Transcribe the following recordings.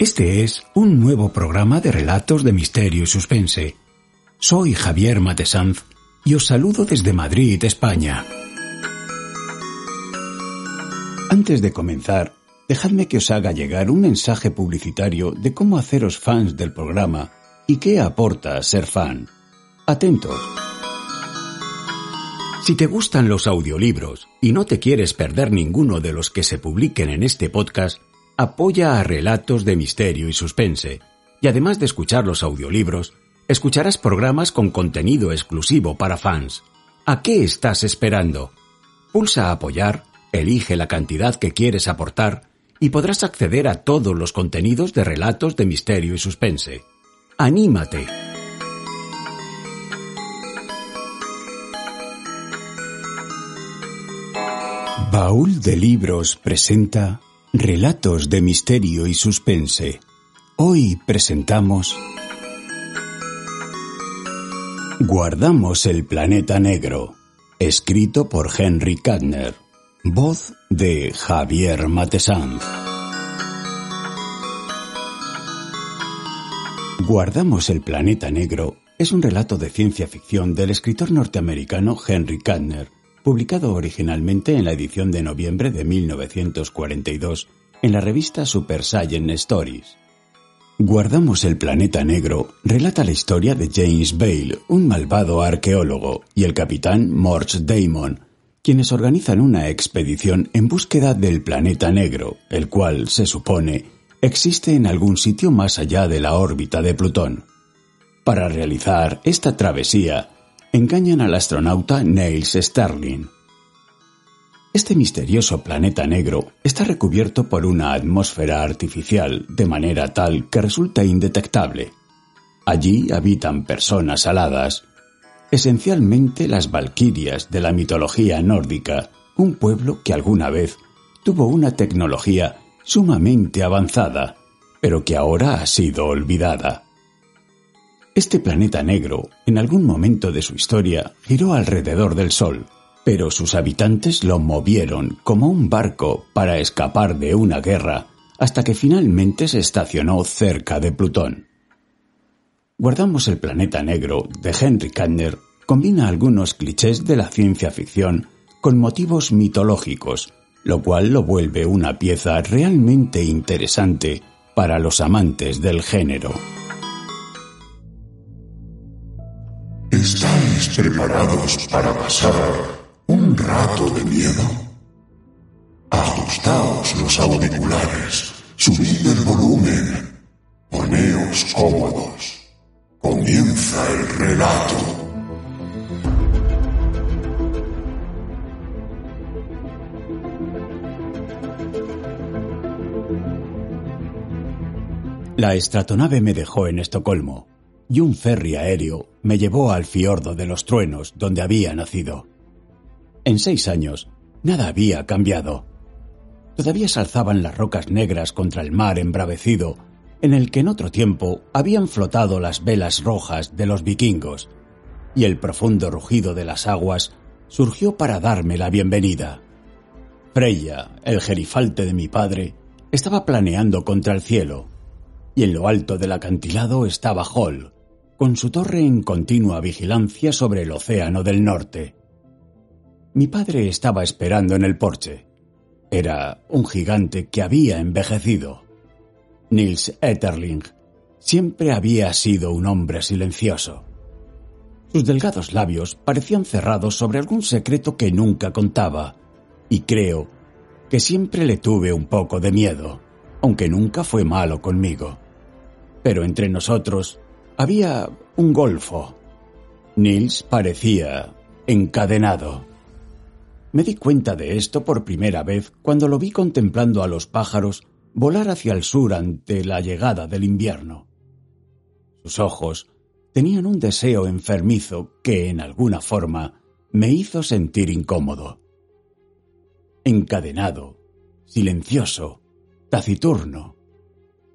Este es un nuevo programa de relatos de misterio y suspense. Soy Javier Matesanz y os saludo desde Madrid, España. Antes de comenzar, dejadme que os haga llegar un mensaje publicitario de cómo haceros fans del programa y qué aporta ser fan. Atentos. Si te gustan los audiolibros y no te quieres perder ninguno de los que se publiquen en este podcast, apoya a relatos de misterio y suspense, y además de escuchar los audiolibros, escucharás programas con contenido exclusivo para fans. ¿A qué estás esperando? Pulsa apoyar, elige la cantidad que quieres aportar y podrás acceder a todos los contenidos de relatos de misterio y suspense. ¡Anímate! Baúl de Libros presenta Relatos de Misterio y Suspense. Hoy presentamos Guardamos el planeta negro, escrito por Henry Kadner, voz de Javier Matesanz. Guardamos el planeta negro es un relato de ciencia ficción del escritor norteamericano Henry Kadner publicado originalmente en la edición de noviembre de 1942 en la revista Super Science Stories. Guardamos el planeta negro relata la historia de James Bale, un malvado arqueólogo, y el capitán Morch Damon, quienes organizan una expedición en búsqueda del planeta negro, el cual, se supone, existe en algún sitio más allá de la órbita de Plutón. Para realizar esta travesía, engañan al astronauta Niels Sterling. Este misterioso planeta negro está recubierto por una atmósfera artificial de manera tal que resulta indetectable. Allí habitan personas aladas, esencialmente las valquirias de la mitología nórdica, un pueblo que alguna vez tuvo una tecnología sumamente avanzada, pero que ahora ha sido olvidada. Este planeta negro, en algún momento de su historia, giró alrededor del Sol, pero sus habitantes lo movieron como un barco para escapar de una guerra hasta que finalmente se estacionó cerca de Plutón. Guardamos el planeta negro de Henry Kadner combina algunos clichés de la ciencia ficción con motivos mitológicos, lo cual lo vuelve una pieza realmente interesante para los amantes del género. ¿Estáis preparados para pasar un rato de miedo? Ajustaos los auriculares, subid el volumen, poneos cómodos. Comienza el relato. La estratonave me dejó en Estocolmo y un ferry aéreo me llevó al fiordo de los truenos donde había nacido. En seis años, nada había cambiado. Todavía se alzaban las rocas negras contra el mar embravecido, en el que en otro tiempo habían flotado las velas rojas de los vikingos, y el profundo rugido de las aguas surgió para darme la bienvenida. Freya, el gerifalte de mi padre, estaba planeando contra el cielo, y en lo alto del acantilado estaba Hall, con su torre en continua vigilancia sobre el océano del norte. Mi padre estaba esperando en el porche. Era un gigante que había envejecido. Nils Etterling siempre había sido un hombre silencioso. Sus delgados labios parecían cerrados sobre algún secreto que nunca contaba, y creo que siempre le tuve un poco de miedo, aunque nunca fue malo conmigo. Pero entre nosotros había un golfo. Nils parecía encadenado. Me di cuenta de esto por primera vez cuando lo vi contemplando a los pájaros volar hacia el sur ante la llegada del invierno. Sus ojos tenían un deseo enfermizo que, en alguna forma, me hizo sentir incómodo. Encadenado, silencioso, taciturno.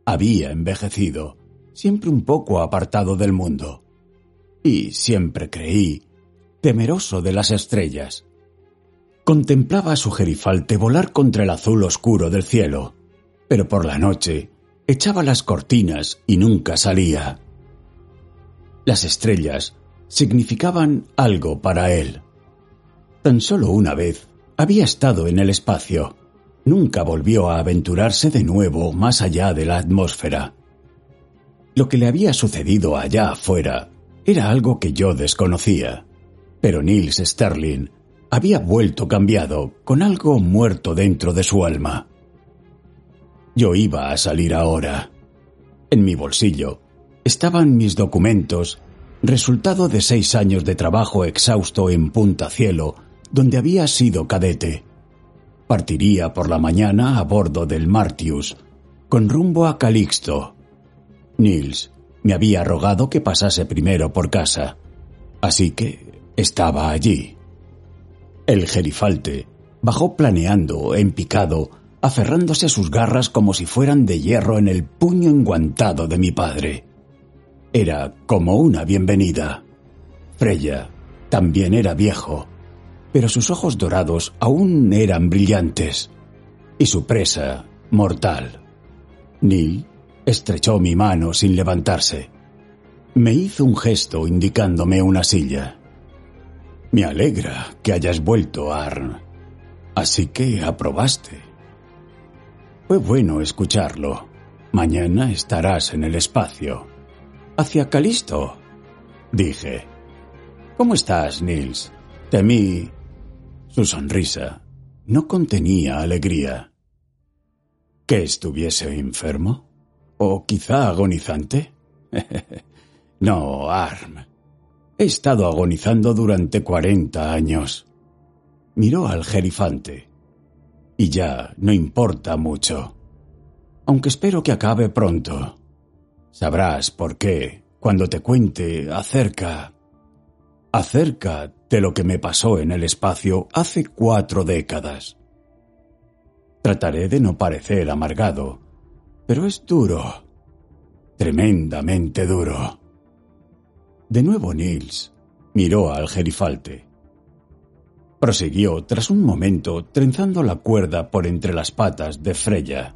Había envejecido siempre un poco apartado del mundo. Y siempre creí, temeroso de las estrellas. Contemplaba a su gerifalte volar contra el azul oscuro del cielo, pero por la noche echaba las cortinas y nunca salía. Las estrellas significaban algo para él. Tan solo una vez había estado en el espacio. Nunca volvió a aventurarse de nuevo más allá de la atmósfera. Lo que le había sucedido allá afuera era algo que yo desconocía. Pero Nils Sterling había vuelto cambiado, con algo muerto dentro de su alma. Yo iba a salir ahora. En mi bolsillo estaban mis documentos, resultado de seis años de trabajo exhausto en Punta Cielo, donde había sido cadete. Partiría por la mañana a bordo del Martius, con rumbo a Calixto. Nils me había rogado que pasase primero por casa, así que estaba allí. El gerifalte bajó planeando, en picado, aferrándose a sus garras como si fueran de hierro en el puño enguantado de mi padre. Era como una bienvenida. Freya también era viejo, pero sus ojos dorados aún eran brillantes, y su presa mortal. Neil estrechó mi mano sin levantarse. Me hizo un gesto indicándome una silla. Me alegra que hayas vuelto, Arn. Así que aprobaste. Fue bueno escucharlo. Mañana estarás en el espacio. Hacia Calisto, dije. ¿Cómo estás, Nils? Temí. Su sonrisa no contenía alegría. ¿Que estuviese enfermo? ¿O quizá agonizante? no, Arm. He estado agonizando durante cuarenta años. Miró al jerifante y ya no importa mucho. Aunque espero que acabe pronto. Sabrás por qué cuando te cuente acerca... acerca de lo que me pasó en el espacio hace cuatro décadas. Trataré de no parecer amargado, pero es duro, tremendamente duro. De nuevo Nils miró al gerifalte prosiguió tras un momento trenzando la cuerda por entre las patas de Freya.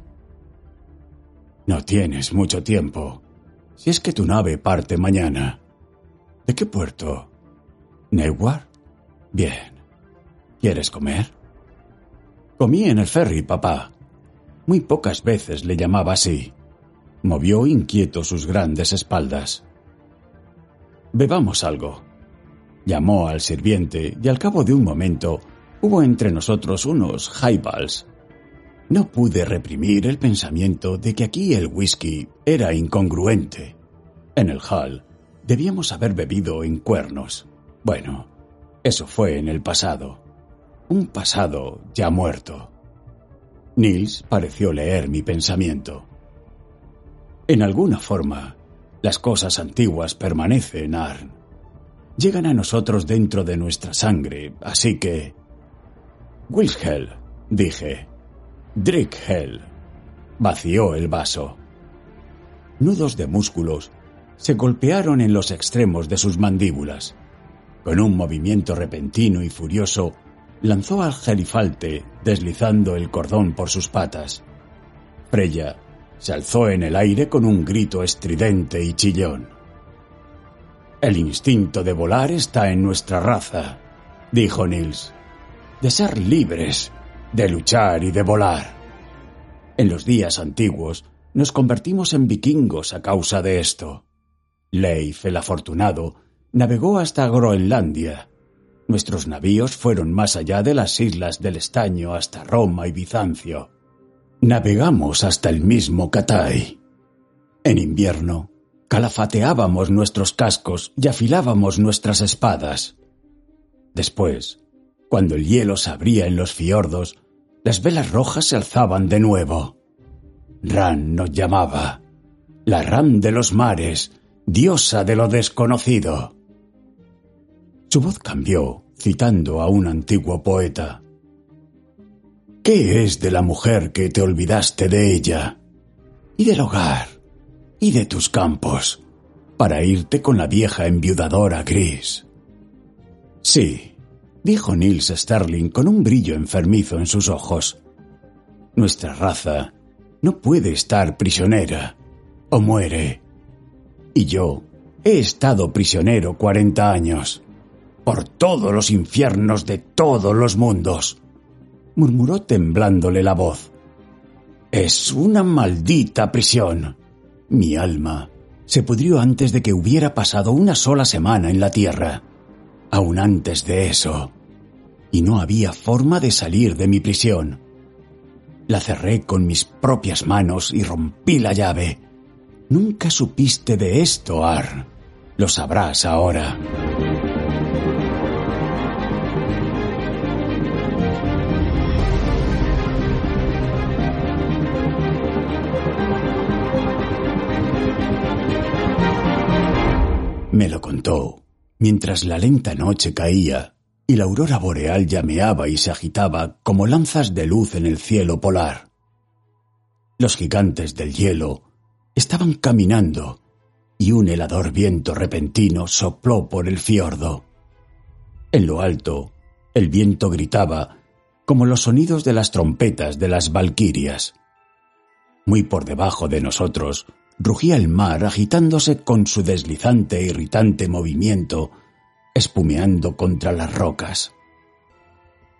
No tienes mucho tiempo, si es que tu nave parte mañana. ¿De qué puerto? ¿Newar? Bien. ¿Quieres comer? Comí en el ferry, papá. Muy pocas veces le llamaba así. Movió inquieto sus grandes espaldas. Bebamos algo. Llamó al sirviente y al cabo de un momento hubo entre nosotros unos highballs. No pude reprimir el pensamiento de que aquí el whisky era incongruente. En el hall debíamos haber bebido en cuernos. Bueno, eso fue en el pasado. Un pasado ya muerto. Nils pareció leer mi pensamiento. En alguna forma, las cosas antiguas permanecen, Arn llegan a nosotros dentro de nuestra sangre, así que... Wilshel, dije. Drickhel. Vació el vaso. Nudos de músculos se golpearon en los extremos de sus mandíbulas. Con un movimiento repentino y furioso, lanzó al gerifalte, deslizando el cordón por sus patas. Freya se alzó en el aire con un grito estridente y chillón. El instinto de volar está en nuestra raza, dijo Nils. De ser libres, de luchar y de volar. En los días antiguos nos convertimos en vikingos a causa de esto. Leif el afortunado navegó hasta Groenlandia. Nuestros navíos fueron más allá de las islas del estaño hasta Roma y Bizancio. Navegamos hasta el mismo Catay. En invierno calafateábamos nuestros cascos y afilábamos nuestras espadas. Después, cuando el hielo se abría en los fiordos, las velas rojas se alzaban de nuevo. Ran nos llamaba, la Ran de los mares, diosa de lo desconocido. Su voz cambió, citando a un antiguo poeta. ¿Qué es de la mujer que te olvidaste de ella? Y del hogar, y de tus campos, para irte con la vieja enviudadora gris. Sí, dijo Nils Sterling con un brillo enfermizo en sus ojos. Nuestra raza no puede estar prisionera, o muere. Y yo he estado prisionero cuarenta años, por todos los infiernos de todos los mundos, murmuró temblándole la voz. Es una maldita prisión. Mi alma se pudrió antes de que hubiera pasado una sola semana en la tierra, aún antes de eso, y no había forma de salir de mi prisión. La cerré con mis propias manos y rompí la llave. Nunca supiste de esto, Ar. Lo sabrás ahora. Me lo contó mientras la lenta noche caía y la aurora boreal llameaba y se agitaba como lanzas de luz en el cielo polar. Los gigantes del hielo estaban caminando y un helador viento repentino sopló por el fiordo. En lo alto, el viento gritaba como los sonidos de las trompetas de las valquirias. Muy por debajo de nosotros rugía el mar agitándose con su deslizante e irritante movimiento espumeando contra las rocas.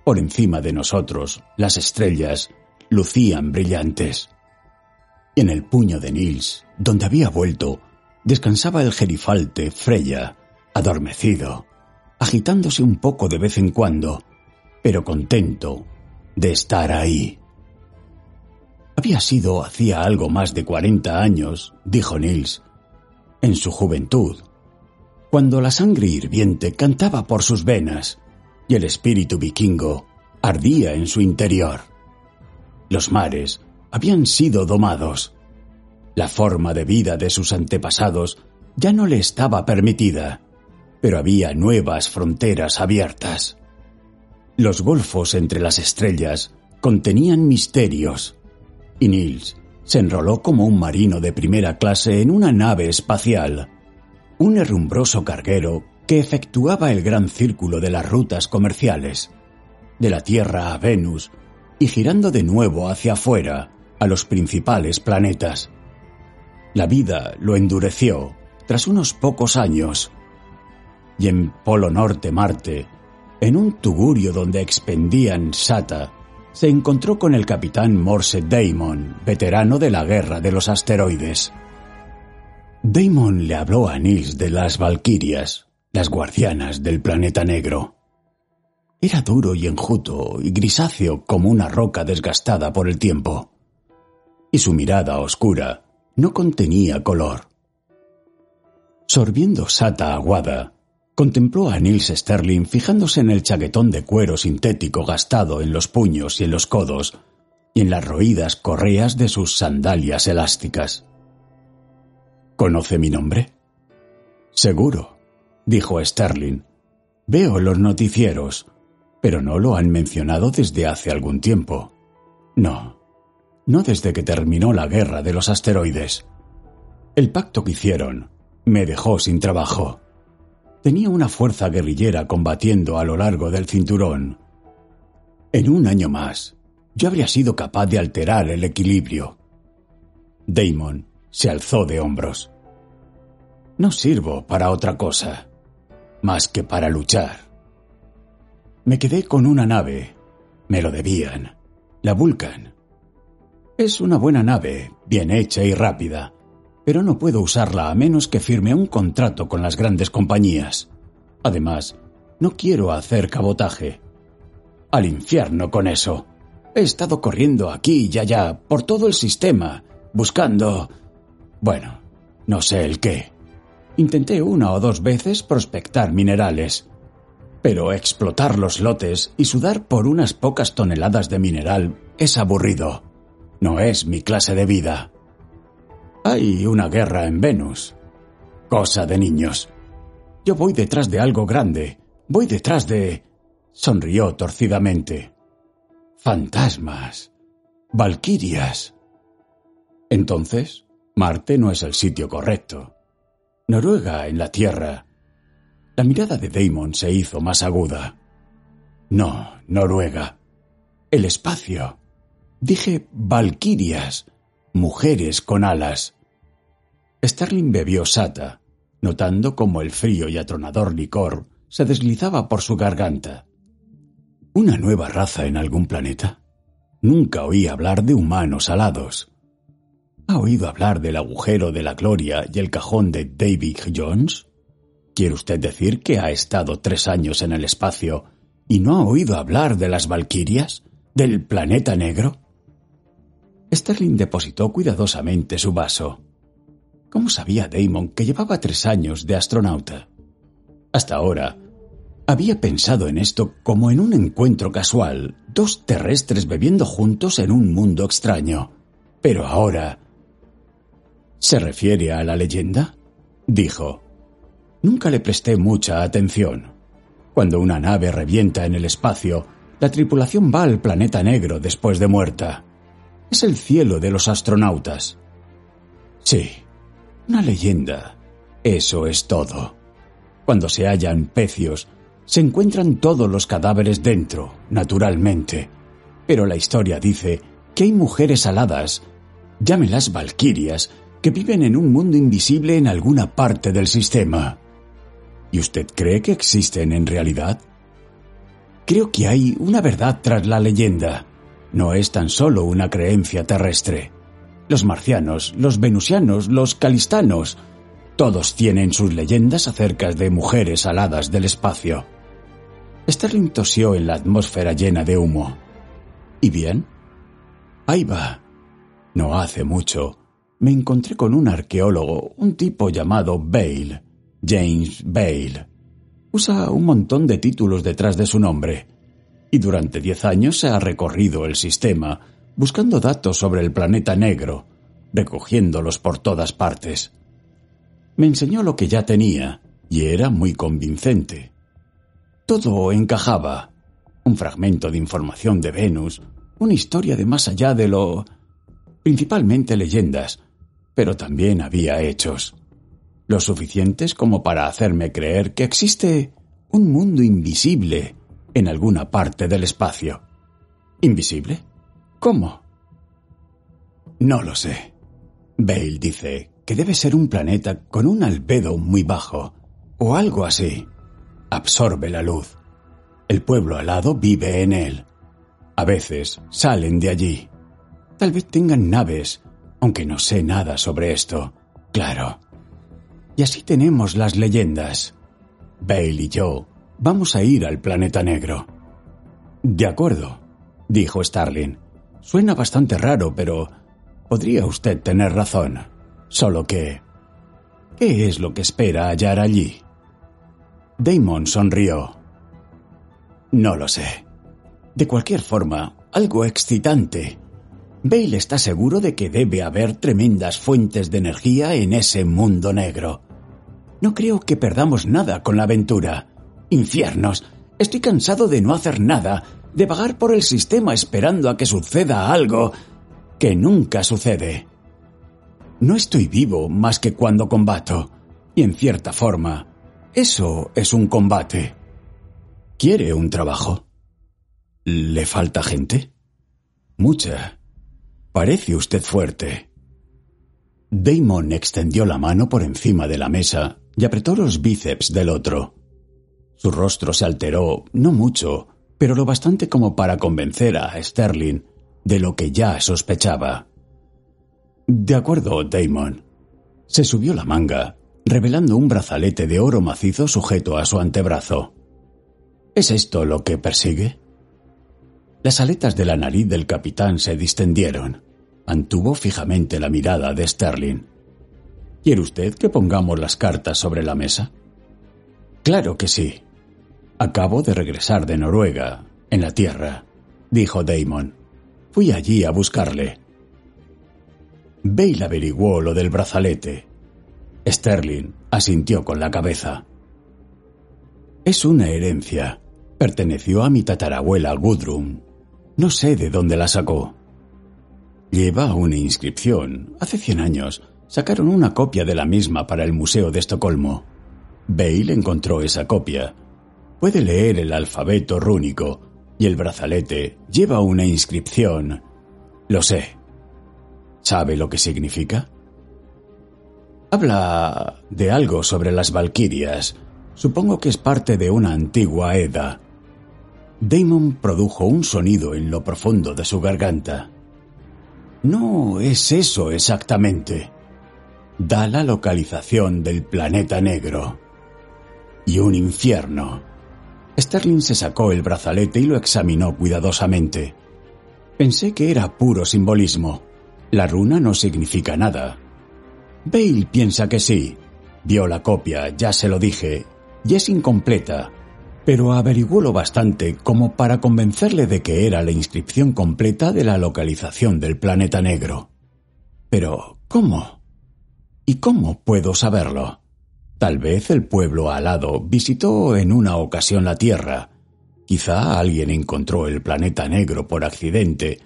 Por encima de nosotros, las estrellas lucían brillantes. Y en el puño de Nils, donde había vuelto, descansaba el gerifalte Freya, adormecido, agitándose un poco de vez en cuando, pero contento de estar ahí. Había sido hacía algo más de cuarenta años, dijo Nils, en su juventud, cuando la sangre hirviente cantaba por sus venas y el espíritu vikingo ardía en su interior. Los mares habían sido domados. La forma de vida de sus antepasados ya no le estaba permitida, pero había nuevas fronteras abiertas. Los golfos entre las estrellas contenían misterios, y Nils se enroló como un marino de primera clase en una nave espacial un herrumbroso carguero que efectuaba el gran círculo de las rutas comerciales, de la Tierra a Venus y girando de nuevo hacia afuera a los principales planetas. La vida lo endureció tras unos pocos años. Y en Polo Norte Marte, en un tugurio donde expendían Sata, se encontró con el capitán Morse Damon, veterano de la guerra de los asteroides. Damon le habló a Nils de las Valquirias, las guardianas del planeta negro. Era duro y enjuto y grisáceo como una roca desgastada por el tiempo. Y su mirada oscura no contenía color. Sorbiendo sata aguada, contempló a Nils Sterling fijándose en el chaquetón de cuero sintético gastado en los puños y en los codos y en las roídas correas de sus sandalias elásticas. ¿Conoce mi nombre? Seguro, dijo Sterling. Veo los noticieros, pero no lo han mencionado desde hace algún tiempo. No, no desde que terminó la guerra de los asteroides. El pacto que hicieron me dejó sin trabajo. Tenía una fuerza guerrillera combatiendo a lo largo del cinturón. En un año más, yo habría sido capaz de alterar el equilibrio. Damon se alzó de hombros. No sirvo para otra cosa, más que para luchar. Me quedé con una nave, me lo debían, la Vulcan. Es una buena nave, bien hecha y rápida, pero no puedo usarla a menos que firme un contrato con las grandes compañías. Además, no quiero hacer cabotaje. Al infierno con eso. He estado corriendo aquí y allá por todo el sistema, buscando... Bueno, no sé el qué. Intenté una o dos veces prospectar minerales, pero explotar los lotes y sudar por unas pocas toneladas de mineral es aburrido. No es mi clase de vida. Hay una guerra en Venus. Cosa de niños. Yo voy detrás de algo grande. Voy detrás de... Sonrió torcidamente. Fantasmas. Valquirias. Entonces, Marte no es el sitio correcto. Noruega en la Tierra. La mirada de Damon se hizo más aguda. No, Noruega. El espacio. Dije Valquirias. Mujeres con alas. Starling bebió sata, notando cómo el frío y atronador licor se deslizaba por su garganta. ¿Una nueva raza en algún planeta? Nunca oí hablar de humanos alados. ¿Ha oído hablar del agujero de la gloria y el cajón de David Jones? ¿Quiere usted decir que ha estado tres años en el espacio y no ha oído hablar de las Valquirias? ¿Del planeta negro? Sterling depositó cuidadosamente su vaso. ¿Cómo sabía Damon que llevaba tres años de astronauta? Hasta ahora, había pensado en esto como en un encuentro casual, dos terrestres bebiendo juntos en un mundo extraño. Pero ahora... ¿Se refiere a la leyenda? dijo. Nunca le presté mucha atención. Cuando una nave revienta en el espacio, la tripulación va al planeta negro después de muerta. Es el cielo de los astronautas. Sí, una leyenda. Eso es todo. Cuando se hallan pecios, se encuentran todos los cadáveres dentro, naturalmente. Pero la historia dice que hay mujeres aladas, llámelas valquirias, que viven en un mundo invisible en alguna parte del sistema. ¿Y usted cree que existen en realidad? Creo que hay una verdad tras la leyenda. No es tan solo una creencia terrestre. Los marcianos, los venusianos, los calistanos, todos tienen sus leyendas acerca de mujeres aladas del espacio. Sterling tosió en la atmósfera llena de humo. ¿Y bien? Ahí va. No hace mucho me encontré con un arqueólogo, un tipo llamado Bale, James Bale. Usa un montón de títulos detrás de su nombre. Y durante diez años se ha recorrido el sistema buscando datos sobre el planeta negro, recogiéndolos por todas partes. Me enseñó lo que ya tenía, y era muy convincente. Todo encajaba. Un fragmento de información de Venus, una historia de más allá de lo... principalmente leyendas, pero también había hechos lo suficientes como para hacerme creer que existe un mundo invisible en alguna parte del espacio. ¿Invisible? ¿Cómo? No lo sé. Bale dice que debe ser un planeta con un albedo muy bajo, o algo así. Absorbe la luz. El pueblo alado vive en él. A veces salen de allí. Tal vez tengan naves, aunque no sé nada sobre esto. Claro. Y así tenemos las leyendas. Bale y yo vamos a ir al planeta negro. De acuerdo, dijo Starling. Suena bastante raro, pero podría usted tener razón. Solo que... ¿Qué es lo que espera hallar allí? Damon sonrió. No lo sé. De cualquier forma, algo excitante. Bale está seguro de que debe haber tremendas fuentes de energía en ese mundo negro. No creo que perdamos nada con la aventura. Infiernos, estoy cansado de no hacer nada, de vagar por el sistema esperando a que suceda algo que nunca sucede. No estoy vivo más que cuando combato, y en cierta forma, eso es un combate. ¿Quiere un trabajo? ¿Le falta gente? Mucha. Parece usted fuerte. Damon extendió la mano por encima de la mesa y apretó los bíceps del otro. Su rostro se alteró, no mucho, pero lo bastante como para convencer a Sterling de lo que ya sospechaba. De acuerdo, Damon. Se subió la manga, revelando un brazalete de oro macizo sujeto a su antebrazo. ¿Es esto lo que persigue? Las aletas de la nariz del capitán se distendieron. Antuvo fijamente la mirada de Sterling. ¿Quiere usted que pongamos las cartas sobre la mesa? Claro que sí. Acabo de regresar de Noruega, en la Tierra, dijo Damon. Fui allí a buscarle. Bale averiguó lo del brazalete. Sterling asintió con la cabeza. Es una herencia. Perteneció a mi tatarabuela Gudrun. No sé de dónde la sacó. Lleva una inscripción. Hace cien años sacaron una copia de la misma para el Museo de Estocolmo. Bale encontró esa copia. Puede leer el alfabeto rúnico y el brazalete lleva una inscripción. Lo sé. ¿Sabe lo que significa? Habla de algo sobre las Valquirias. Supongo que es parte de una antigua Edda. Damon produjo un sonido en lo profundo de su garganta. No es eso exactamente. Da la localización del planeta negro. Y un infierno. Sterling se sacó el brazalete y lo examinó cuidadosamente. Pensé que era puro simbolismo. La runa no significa nada. Bale piensa que sí. Vio la copia, ya se lo dije, y es incompleta, pero averiguó lo bastante como para convencerle de que era la inscripción completa de la localización del planeta negro. Pero, ¿cómo? ¿Y cómo puedo saberlo? Tal vez el pueblo alado visitó en una ocasión la Tierra. Quizá alguien encontró el planeta negro por accidente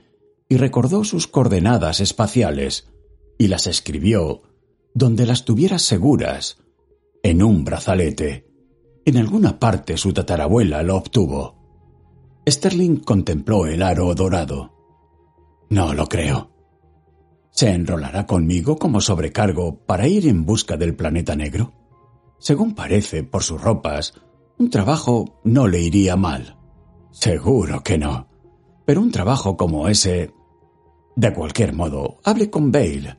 y recordó sus coordenadas espaciales y las escribió donde las tuviera seguras, en un brazalete. En alguna parte su tatarabuela lo obtuvo. Sterling contempló el aro dorado. No lo creo. ¿Se enrolará conmigo como sobrecargo para ir en busca del planeta negro? Según parece, por sus ropas, un trabajo no le iría mal. Seguro que no. Pero un trabajo como ese... De cualquier modo, hable con Bale.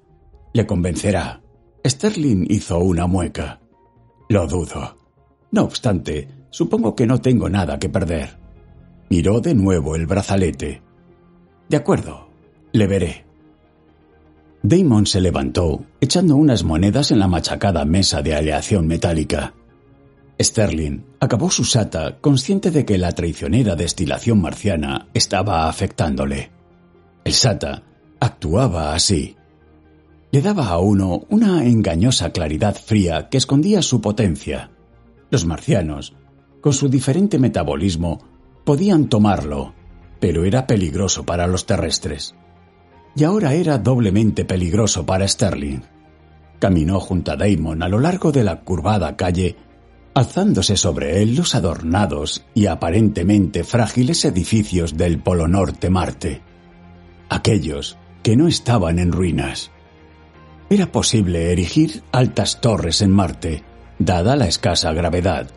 Le convencerá. Sterling hizo una mueca. Lo dudo. No obstante, supongo que no tengo nada que perder. Miró de nuevo el brazalete. De acuerdo, le veré. Damon se levantó, echando unas monedas en la machacada mesa de aleación metálica. Sterling acabó su sata consciente de que la traicionera destilación marciana estaba afectándole. El sata actuaba así. Le daba a uno una engañosa claridad fría que escondía su potencia. Los marcianos, con su diferente metabolismo, podían tomarlo, pero era peligroso para los terrestres. Y ahora era doblemente peligroso para Sterling. Caminó junto a Damon a lo largo de la curvada calle alzándose sobre él los adornados y aparentemente frágiles edificios del Polo Norte Marte, aquellos que no estaban en ruinas. Era posible erigir altas torres en Marte, dada la escasa gravedad,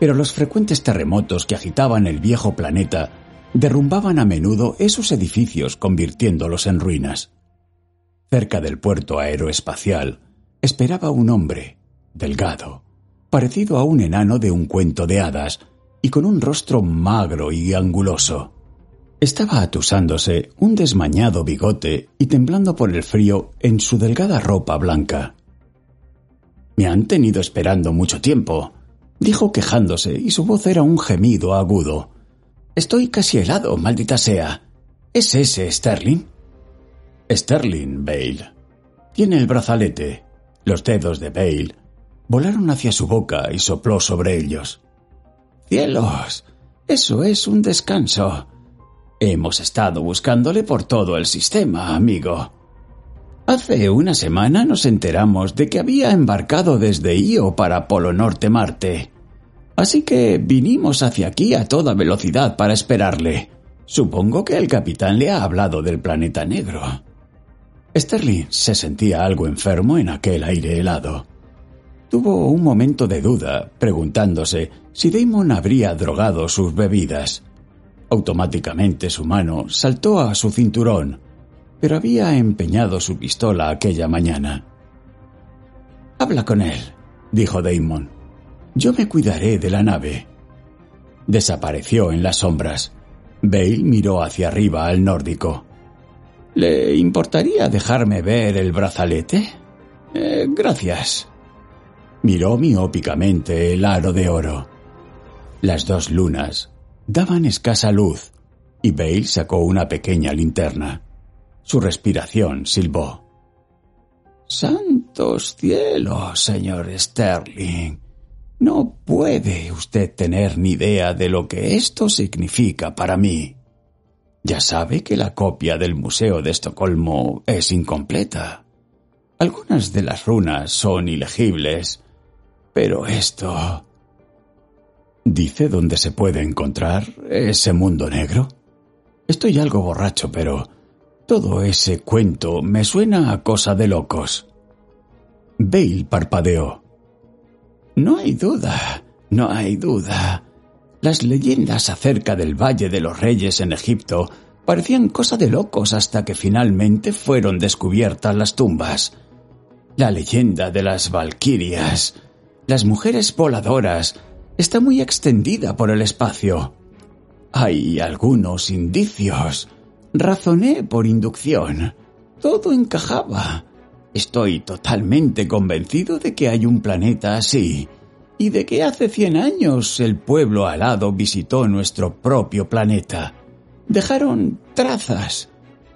pero los frecuentes terremotos que agitaban el viejo planeta derrumbaban a menudo esos edificios convirtiéndolos en ruinas. Cerca del puerto aeroespacial esperaba un hombre, delgado, parecido a un enano de un cuento de hadas y con un rostro magro y anguloso. Estaba atusándose un desmañado bigote y temblando por el frío en su delgada ropa blanca. Me han tenido esperando mucho tiempo, dijo quejándose, y su voz era un gemido agudo. Estoy casi helado, maldita sea. ¿Es ese Sterling? Sterling, Bale. Tiene el brazalete. Los dedos de Bale volaron hacia su boca y sopló sobre ellos. ¡Cielos! Eso es un descanso. Hemos estado buscándole por todo el sistema, amigo. Hace una semana nos enteramos de que había embarcado desde Io para Polo Norte Marte. Así que vinimos hacia aquí a toda velocidad para esperarle. Supongo que el capitán le ha hablado del planeta negro. Sterling se sentía algo enfermo en aquel aire helado. Tuvo un momento de duda, preguntándose si Damon habría drogado sus bebidas. Automáticamente su mano saltó a su cinturón, pero había empeñado su pistola aquella mañana. Habla con él, dijo Damon. Yo me cuidaré de la nave. Desapareció en las sombras. Bale miró hacia arriba al nórdico. ¿Le importaría dejarme ver el brazalete? Eh, gracias. Miró miópicamente el aro de oro. Las dos lunas daban escasa luz y Bale sacó una pequeña linterna. Su respiración silbó. Santos cielos, señor Sterling. No puede usted tener ni idea de lo que esto significa para mí. Ya sabe que la copia del Museo de Estocolmo es incompleta. Algunas de las runas son ilegibles pero esto... ¿Dice dónde se puede encontrar ese mundo negro? Estoy algo borracho, pero Todo ese cuento me suena a cosa de locos. Bale parpadeó. No hay duda, no hay duda. Las leyendas acerca del Valle de los Reyes en Egipto parecían cosa de locos hasta que finalmente fueron descubiertas las tumbas. La leyenda de las Valquirias, las mujeres voladoras, está muy extendida por el espacio. Hay algunos indicios. Razoné por inducción. Todo encajaba. Estoy totalmente convencido de que hay un planeta así y de que hace cien años el pueblo alado visitó nuestro propio planeta. Dejaron trazas.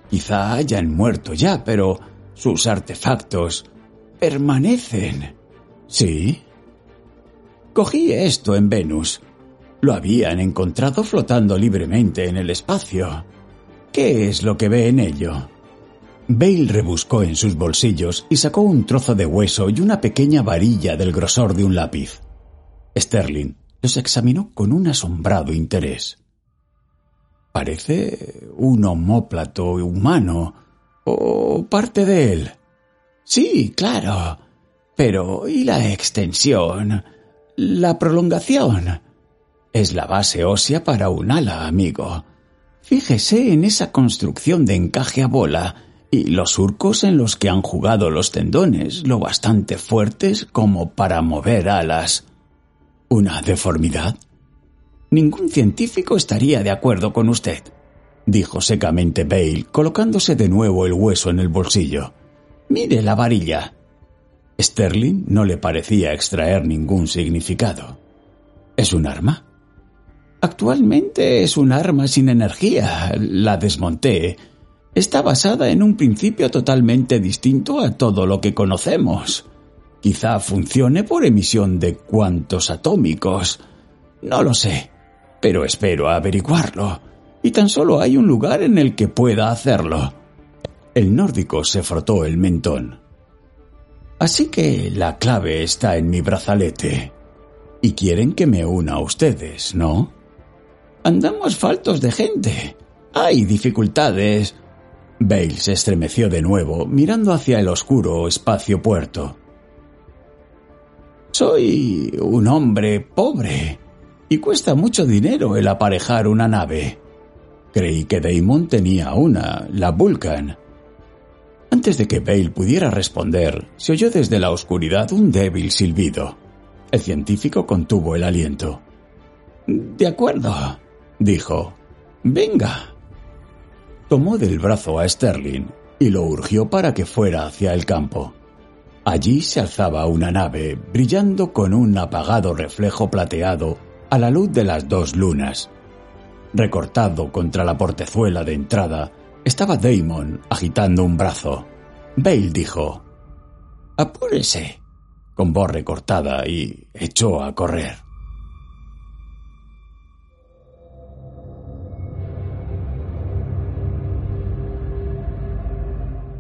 Quizá hayan muerto ya, pero sus artefactos permanecen. ¿Sí? Cogí esto en Venus. Lo habían encontrado flotando libremente en el espacio. ¿Qué es lo que ve en ello? Bale rebuscó en sus bolsillos y sacó un trozo de hueso y una pequeña varilla del grosor de un lápiz. Sterling los examinó con un asombrado interés. Parece un homóplato humano o parte de él. Sí, claro. Pero ¿y la extensión? La prolongación. Es la base ósea para un ala, amigo. Fíjese en esa construcción de encaje a bola y los surcos en los que han jugado los tendones, lo bastante fuertes como para mover alas. ¿Una deformidad? Ningún científico estaría de acuerdo con usted, dijo secamente Bale, colocándose de nuevo el hueso en el bolsillo. Mire la varilla. Sterling no le parecía extraer ningún significado. ¿Es un arma? Actualmente es un arma sin energía. La desmonté. Está basada en un principio totalmente distinto a todo lo que conocemos. Quizá funcione por emisión de cuantos atómicos. No lo sé, pero espero averiguarlo. Y tan solo hay un lugar en el que pueda hacerlo. El nórdico se frotó el mentón. Así que la clave está en mi brazalete. Y quieren que me una a ustedes, ¿no? Andamos faltos de gente. Hay dificultades. Bale se estremeció de nuevo, mirando hacia el oscuro espacio puerto. Soy un hombre pobre y cuesta mucho dinero el aparejar una nave. Creí que Damon tenía una, la Vulcan. Antes de que Bale pudiera responder, se oyó desde la oscuridad un débil silbido. El científico contuvo el aliento. De acuerdo, dijo. Venga. Tomó del brazo a Sterling y lo urgió para que fuera hacia el campo. Allí se alzaba una nave, brillando con un apagado reflejo plateado a la luz de las dos lunas. Recortado contra la portezuela de entrada, estaba Damon agitando un brazo. Bale dijo, Apúrese, con voz recortada y echó a correr.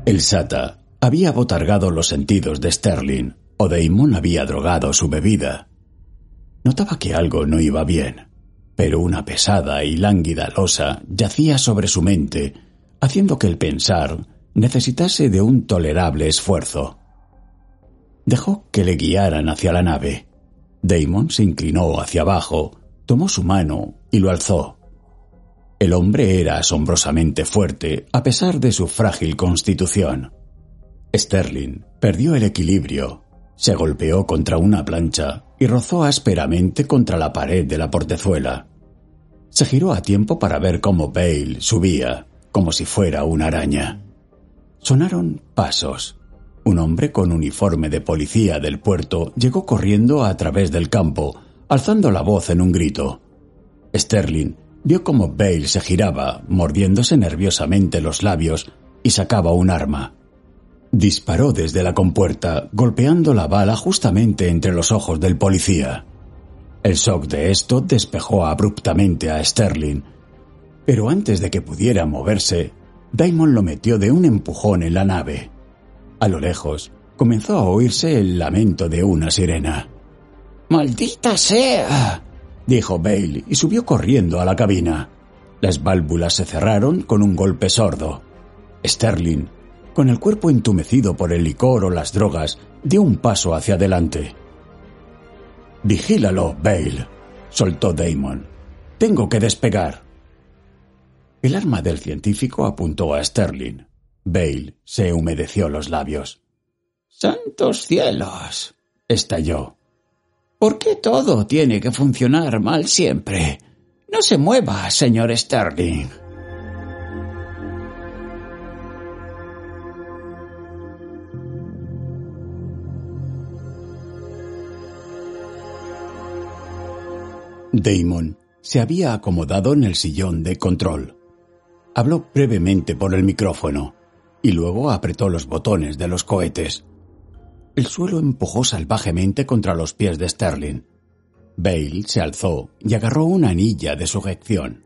El Sata había botargado los sentidos de Sterling, o Damon había drogado su bebida. Notaba que algo no iba bien, pero una pesada y lánguida losa yacía sobre su mente, haciendo que el pensar necesitase de un tolerable esfuerzo. Dejó que le guiaran hacia la nave. Damon se inclinó hacia abajo, tomó su mano y lo alzó. El hombre era asombrosamente fuerte a pesar de su frágil constitución. Sterling perdió el equilibrio, se golpeó contra una plancha y rozó ásperamente contra la pared de la portezuela. Se giró a tiempo para ver cómo Bale subía, como si fuera una araña. Sonaron pasos. Un hombre con uniforme de policía del puerto llegó corriendo a través del campo, alzando la voz en un grito. Sterling vio cómo Bale se giraba, mordiéndose nerviosamente los labios, y sacaba un arma. Disparó desde la compuerta, golpeando la bala justamente entre los ojos del policía. El shock de esto despejó abruptamente a Sterling, pero antes de que pudiera moverse, Damon lo metió de un empujón en la nave. A lo lejos, comenzó a oírse el lamento de una sirena. ¡Maldita sea! Dijo Bale y subió corriendo a la cabina. Las válvulas se cerraron con un golpe sordo. Sterling, con el cuerpo entumecido por el licor o las drogas, dio un paso hacia adelante. Vigílalo, Bale, soltó Damon. Tengo que despegar. El arma del científico apuntó a Sterling. Bale se humedeció los labios. ¡Santos cielos! estalló. ¿Por qué todo tiene que funcionar mal siempre? No se mueva, señor Sterling. Damon se había acomodado en el sillón de control. Habló brevemente por el micrófono y luego apretó los botones de los cohetes. El suelo empujó salvajemente contra los pies de Sterling. Bale se alzó y agarró una anilla de sujeción.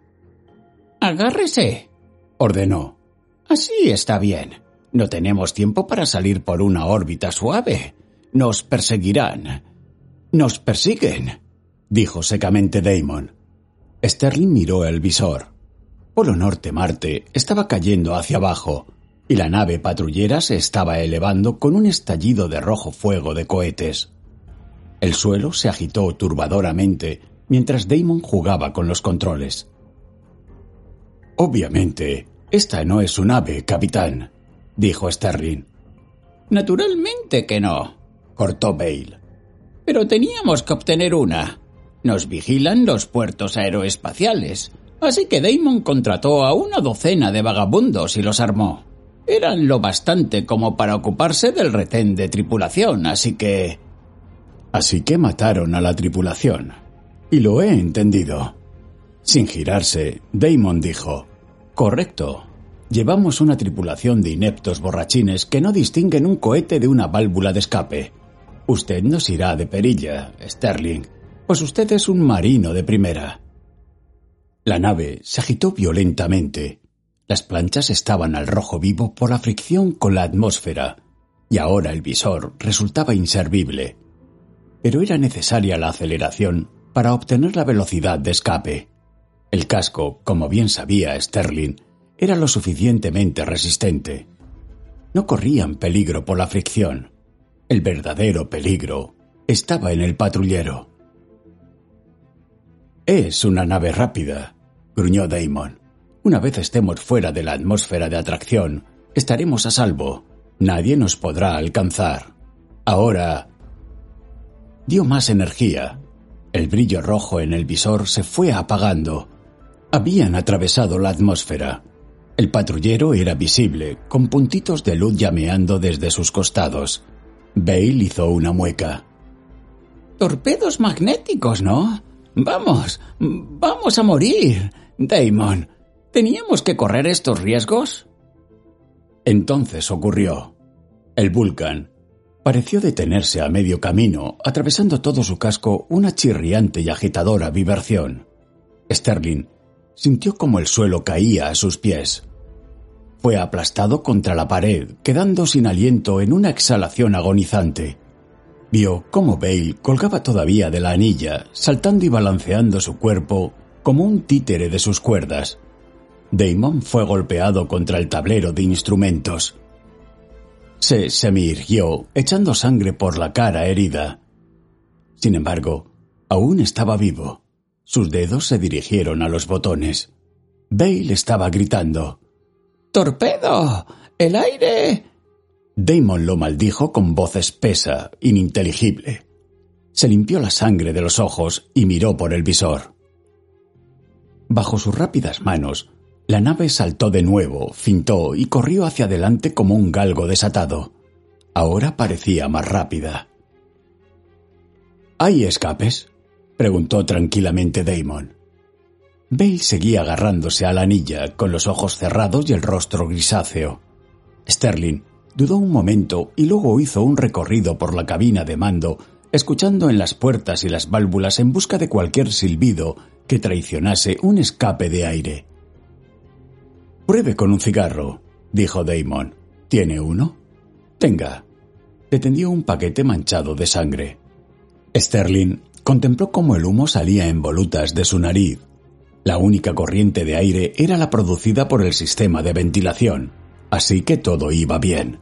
Agárrese, ordenó. Así está bien. No tenemos tiempo para salir por una órbita suave. Nos perseguirán. Nos persiguen dijo secamente Damon. Sterling miró el visor. Polo Norte Marte estaba cayendo hacia abajo y la nave patrullera se estaba elevando con un estallido de rojo fuego de cohetes. El suelo se agitó turbadoramente mientras Damon jugaba con los controles. Obviamente, esta no es un ave, capitán, dijo Sterling. Naturalmente que no, cortó Bale. Pero teníamos que obtener una. Nos vigilan los puertos aeroespaciales, así que Damon contrató a una docena de vagabundos y los armó. Eran lo bastante como para ocuparse del retén de tripulación, así que... Así que mataron a la tripulación. Y lo he entendido. Sin girarse, Damon dijo, Correcto. Llevamos una tripulación de ineptos borrachines que no distinguen un cohete de una válvula de escape. Usted nos irá de perilla, Sterling pues usted es un marino de primera. La nave se agitó violentamente. Las planchas estaban al rojo vivo por la fricción con la atmósfera, y ahora el visor resultaba inservible. Pero era necesaria la aceleración para obtener la velocidad de escape. El casco, como bien sabía Sterling, era lo suficientemente resistente. No corrían peligro por la fricción. El verdadero peligro estaba en el patrullero. Es una nave rápida, gruñó Damon. Una vez estemos fuera de la atmósfera de atracción, estaremos a salvo. Nadie nos podrá alcanzar. Ahora... Dio más energía. El brillo rojo en el visor se fue apagando. Habían atravesado la atmósfera. El patrullero era visible, con puntitos de luz llameando desde sus costados. Bale hizo una mueca. Torpedos magnéticos, ¿no? Vamos, vamos a morir. Damon, ¿teníamos que correr estos riesgos? Entonces ocurrió. El Vulcan pareció detenerse a medio camino, atravesando todo su casco una chirriante y agitadora vibración. Sterling sintió como el suelo caía a sus pies. Fue aplastado contra la pared, quedando sin aliento en una exhalación agonizante. Vio cómo Bale colgaba todavía de la anilla, saltando y balanceando su cuerpo como un títere de sus cuerdas. Damon fue golpeado contra el tablero de instrumentos. Se semirguió, echando sangre por la cara herida. Sin embargo, aún estaba vivo. Sus dedos se dirigieron a los botones. Bale estaba gritando. ¡Torpedo! ¡El aire! Damon lo maldijo con voz espesa, ininteligible. Se limpió la sangre de los ojos y miró por el visor. Bajo sus rápidas manos, la nave saltó de nuevo, fintó y corrió hacia adelante como un galgo desatado. Ahora parecía más rápida. ¿Hay escapes? preguntó tranquilamente Damon. Bale seguía agarrándose a la anilla, con los ojos cerrados y el rostro grisáceo. Sterling Dudó un momento y luego hizo un recorrido por la cabina de mando, escuchando en las puertas y las válvulas en busca de cualquier silbido que traicionase un escape de aire. Pruebe con un cigarro, dijo Damon. ¿Tiene uno? Tenga. Le tendió un paquete manchado de sangre. Sterling contempló cómo el humo salía en volutas de su nariz. La única corriente de aire era la producida por el sistema de ventilación. así que todo iba bien.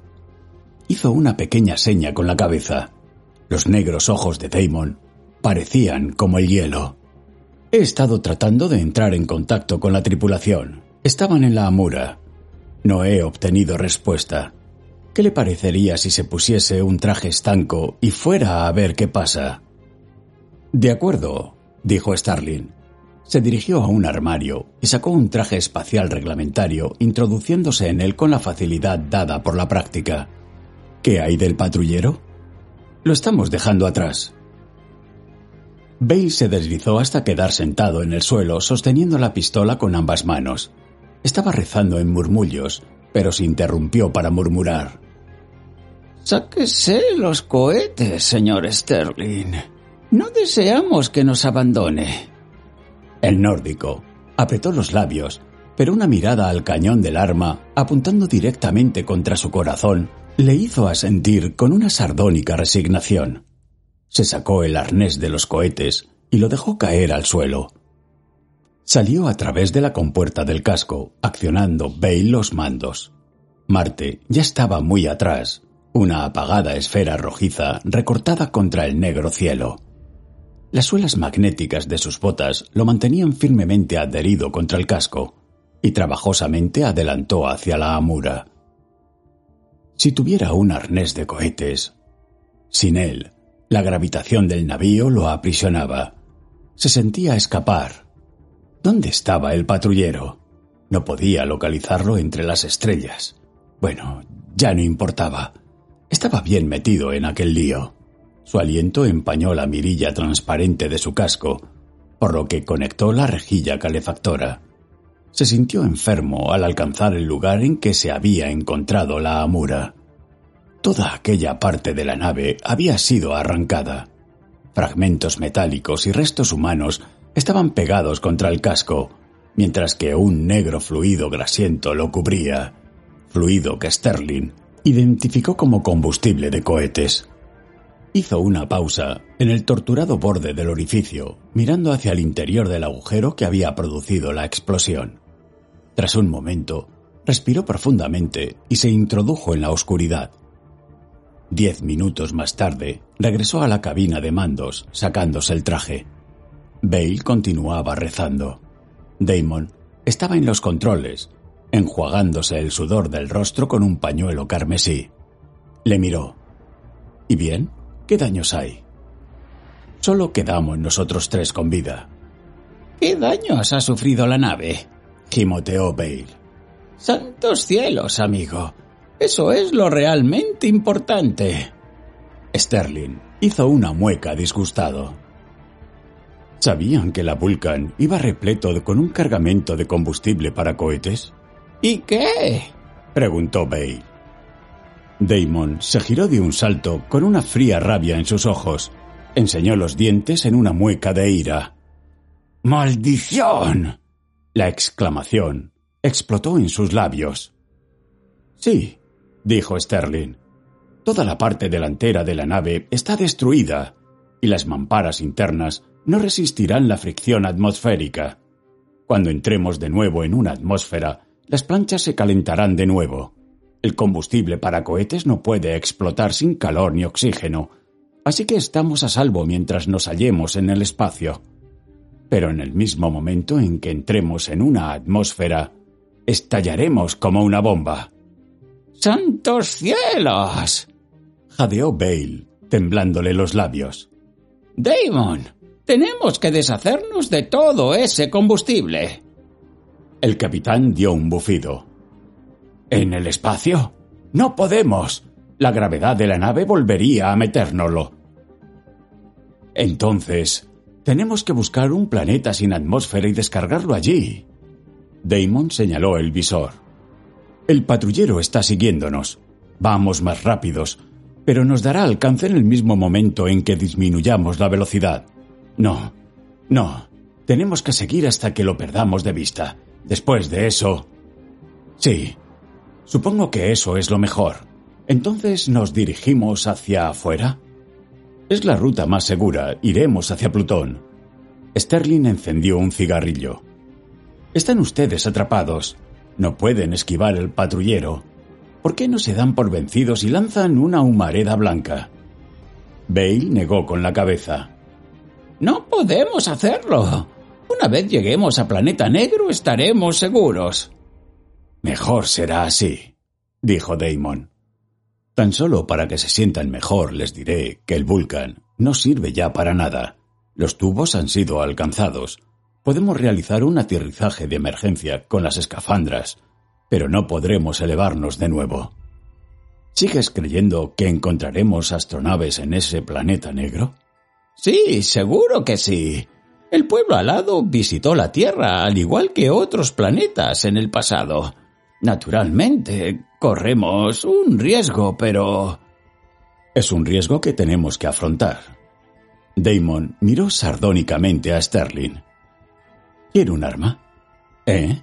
Hizo una pequeña seña con la cabeza. Los negros ojos de Damon parecían como el hielo. He estado tratando de entrar en contacto con la tripulación. Estaban en la Amura. No he obtenido respuesta. ¿Qué le parecería si se pusiese un traje estanco y fuera a ver qué pasa? De acuerdo, dijo Starling. Se dirigió a un armario y sacó un traje espacial reglamentario, introduciéndose en él con la facilidad dada por la práctica. ¿Qué hay del patrullero? Lo estamos dejando atrás. Bale se deslizó hasta quedar sentado en el suelo sosteniendo la pistola con ambas manos. Estaba rezando en murmullos, pero se interrumpió para murmurar. Sáquese los cohetes, señor Sterling. No deseamos que nos abandone. El nórdico apretó los labios, pero una mirada al cañón del arma, apuntando directamente contra su corazón, le hizo asentir con una sardónica resignación. Se sacó el arnés de los cohetes y lo dejó caer al suelo. Salió a través de la compuerta del casco, accionando Bale los mandos. Marte ya estaba muy atrás, una apagada esfera rojiza recortada contra el negro cielo. Las suelas magnéticas de sus botas lo mantenían firmemente adherido contra el casco, y trabajosamente adelantó hacia la amura. Si tuviera un arnés de cohetes, sin él, la gravitación del navío lo aprisionaba. Se sentía escapar. ¿Dónde estaba el patrullero? No podía localizarlo entre las estrellas. Bueno, ya no importaba. Estaba bien metido en aquel lío. Su aliento empañó la mirilla transparente de su casco, por lo que conectó la rejilla calefactora. Se sintió enfermo al alcanzar el lugar en que se había encontrado la Amura. Toda aquella parte de la nave había sido arrancada. Fragmentos metálicos y restos humanos estaban pegados contra el casco, mientras que un negro fluido grasiento lo cubría, fluido que Sterling identificó como combustible de cohetes. Hizo una pausa en el torturado borde del orificio, mirando hacia el interior del agujero que había producido la explosión. Tras un momento, respiró profundamente y se introdujo en la oscuridad. Diez minutos más tarde, regresó a la cabina de mandos, sacándose el traje. Bale continuaba rezando. Damon estaba en los controles, enjuagándose el sudor del rostro con un pañuelo carmesí. Le miró. ¿Y bien? ¿Qué daños hay? Solo quedamos nosotros tres con vida. ¿Qué daños ha sufrido la nave? gimoteó Bale. Santos cielos, amigo. Eso es lo realmente importante. Sterling hizo una mueca disgustado. ¿Sabían que la Vulcan iba repleto con un cargamento de combustible para cohetes? ¿Y qué? preguntó Bale. Damon se giró de un salto con una fría rabia en sus ojos. Enseñó los dientes en una mueca de ira. ¡Maldición! La exclamación explotó en sus labios. Sí, dijo Sterling. Toda la parte delantera de la nave está destruida y las mamparas internas no resistirán la fricción atmosférica. Cuando entremos de nuevo en una atmósfera, las planchas se calentarán de nuevo. El combustible para cohetes no puede explotar sin calor ni oxígeno, así que estamos a salvo mientras nos hallemos en el espacio. Pero en el mismo momento en que entremos en una atmósfera, estallaremos como una bomba. ¡Santos cielos! jadeó Bale, temblándole los labios. Damon, tenemos que deshacernos de todo ese combustible. El capitán dio un bufido. ¿En el espacio? No podemos. La gravedad de la nave volvería a metérnoslo. Entonces, tenemos que buscar un planeta sin atmósfera y descargarlo allí. Damon señaló el visor. El patrullero está siguiéndonos. Vamos más rápidos, pero nos dará alcance en el mismo momento en que disminuyamos la velocidad. No, no, tenemos que seguir hasta que lo perdamos de vista. Después de eso... Sí, Supongo que eso es lo mejor. Entonces nos dirigimos hacia afuera. Es la ruta más segura. Iremos hacia Plutón. Sterling encendió un cigarrillo. Están ustedes atrapados. No pueden esquivar el patrullero. ¿por qué no se dan por vencidos y lanzan una humareda blanca? Bale negó con la cabeza. No podemos hacerlo. Una vez lleguemos a Planeta Negro estaremos seguros. Mejor será así, dijo Damon. Tan solo para que se sientan mejor les diré que el Vulcan no sirve ya para nada. Los tubos han sido alcanzados. Podemos realizar un aterrizaje de emergencia con las escafandras, pero no podremos elevarnos de nuevo. ¿Sigues creyendo que encontraremos astronaves en ese planeta negro? Sí, seguro que sí. El pueblo alado visitó la Tierra al igual que otros planetas en el pasado. Naturalmente, corremos un riesgo, pero... Es un riesgo que tenemos que afrontar. Damon miró sardónicamente a Sterling. ¿Quiere un arma? ¿Eh?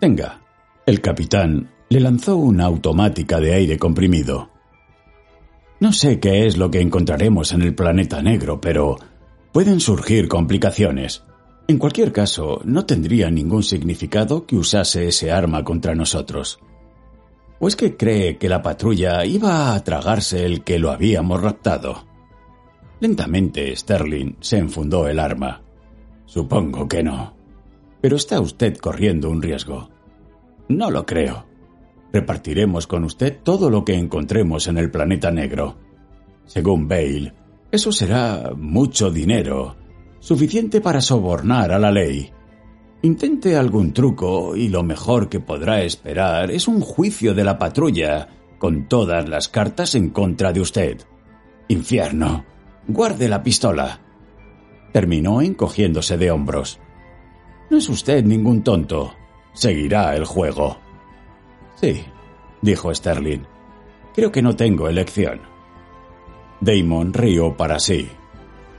Venga. El capitán le lanzó una automática de aire comprimido. No sé qué es lo que encontraremos en el planeta negro, pero pueden surgir complicaciones. En cualquier caso, no tendría ningún significado que usase ese arma contra nosotros. ¿O es que cree que la patrulla iba a tragarse el que lo habíamos raptado? Lentamente Sterling se enfundó el arma. Supongo que no. Pero está usted corriendo un riesgo. No lo creo. Repartiremos con usted todo lo que encontremos en el planeta negro. Según Bale, eso será mucho dinero suficiente para sobornar a la ley. Intente algún truco y lo mejor que podrá esperar es un juicio de la patrulla con todas las cartas en contra de usted. Infierno, guarde la pistola. Terminó encogiéndose de hombros. No es usted ningún tonto. Seguirá el juego. Sí, dijo Sterling. Creo que no tengo elección. Damon rió para sí.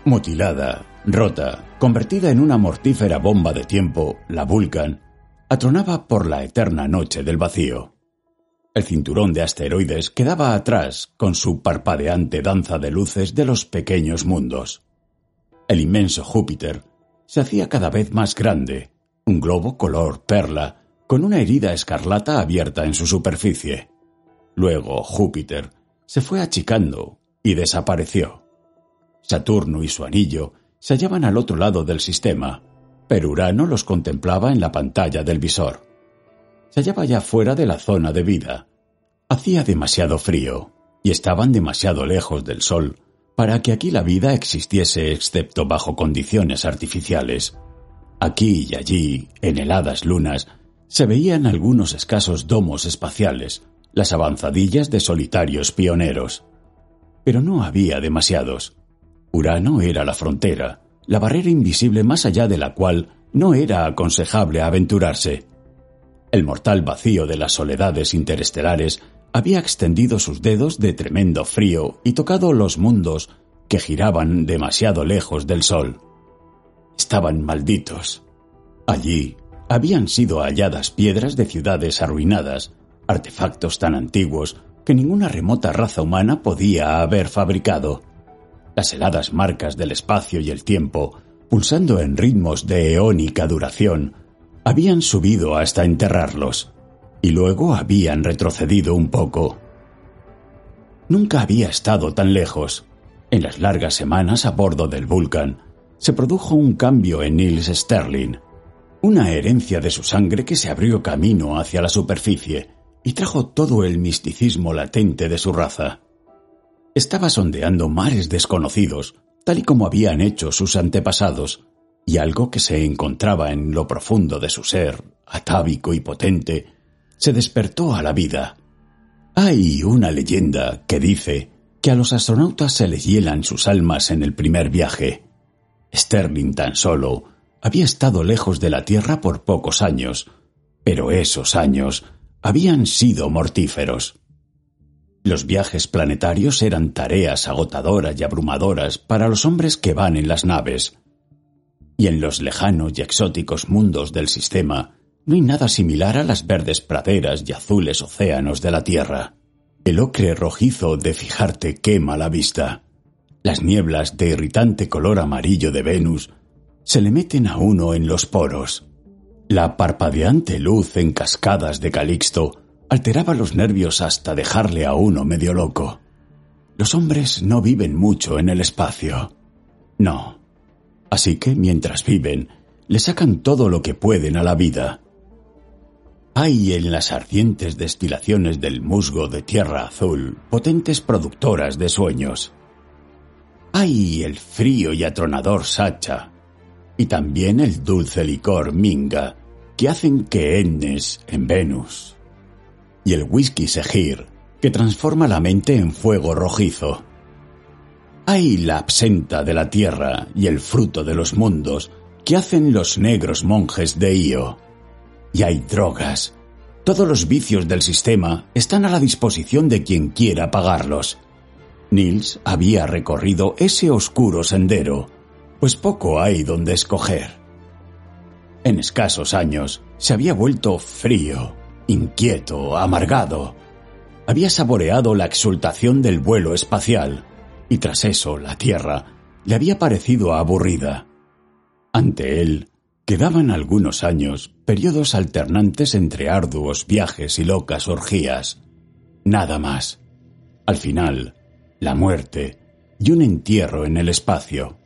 Mutilada, Rota, convertida en una mortífera bomba de tiempo, la Vulcan atronaba por la eterna noche del vacío. El cinturón de asteroides quedaba atrás con su parpadeante danza de luces de los pequeños mundos. El inmenso Júpiter se hacía cada vez más grande, un globo color perla con una herida escarlata abierta en su superficie. Luego Júpiter se fue achicando y desapareció. Saturno y su anillo se hallaban al otro lado del sistema, pero Urano los contemplaba en la pantalla del visor. Se hallaba ya fuera de la zona de vida. Hacía demasiado frío y estaban demasiado lejos del Sol para que aquí la vida existiese excepto bajo condiciones artificiales. Aquí y allí, en heladas lunas, se veían algunos escasos domos espaciales, las avanzadillas de solitarios pioneros. Pero no había demasiados. Urano era la frontera, la barrera invisible más allá de la cual no era aconsejable aventurarse. El mortal vacío de las soledades interestelares había extendido sus dedos de tremendo frío y tocado los mundos que giraban demasiado lejos del sol. Estaban malditos. Allí habían sido halladas piedras de ciudades arruinadas, artefactos tan antiguos que ninguna remota raza humana podía haber fabricado las heladas marcas del espacio y el tiempo, pulsando en ritmos de eónica duración, habían subido hasta enterrarlos, y luego habían retrocedido un poco. Nunca había estado tan lejos. En las largas semanas a bordo del Vulcan, se produjo un cambio en Nils Sterling, una herencia de su sangre que se abrió camino hacia la superficie y trajo todo el misticismo latente de su raza. Estaba sondeando mares desconocidos, tal y como habían hecho sus antepasados, y algo que se encontraba en lo profundo de su ser, atávico y potente, se despertó a la vida. Hay una leyenda que dice que a los astronautas se les hielan sus almas en el primer viaje. Sterling tan solo había estado lejos de la Tierra por pocos años, pero esos años habían sido mortíferos. Los viajes planetarios eran tareas agotadoras y abrumadoras para los hombres que van en las naves. Y en los lejanos y exóticos mundos del sistema no hay nada similar a las verdes praderas y azules océanos de la Tierra. El ocre rojizo de fijarte quema la vista. Las nieblas de irritante color amarillo de Venus se le meten a uno en los poros. La parpadeante luz en cascadas de Calixto alteraba los nervios hasta dejarle a uno medio loco. Los hombres no viven mucho en el espacio. No. Así que mientras viven, le sacan todo lo que pueden a la vida. Hay en las ardientes destilaciones del musgo de tierra azul potentes productoras de sueños. Hay el frío y atronador Sacha, y también el dulce licor Minga, que hacen que Ennes en Venus, y el whisky Segir, que transforma la mente en fuego rojizo. Hay la absenta de la tierra y el fruto de los mundos que hacen los negros monjes de Io. Y hay drogas. Todos los vicios del sistema están a la disposición de quien quiera pagarlos. Nils había recorrido ese oscuro sendero, pues poco hay donde escoger. En escasos años se había vuelto frío, inquieto, amargado. Había saboreado la exultación del vuelo espacial, y tras eso la Tierra le había parecido aburrida. Ante él quedaban algunos años, periodos alternantes entre arduos viajes y locas orgías. Nada más. Al final, la muerte y un entierro en el espacio.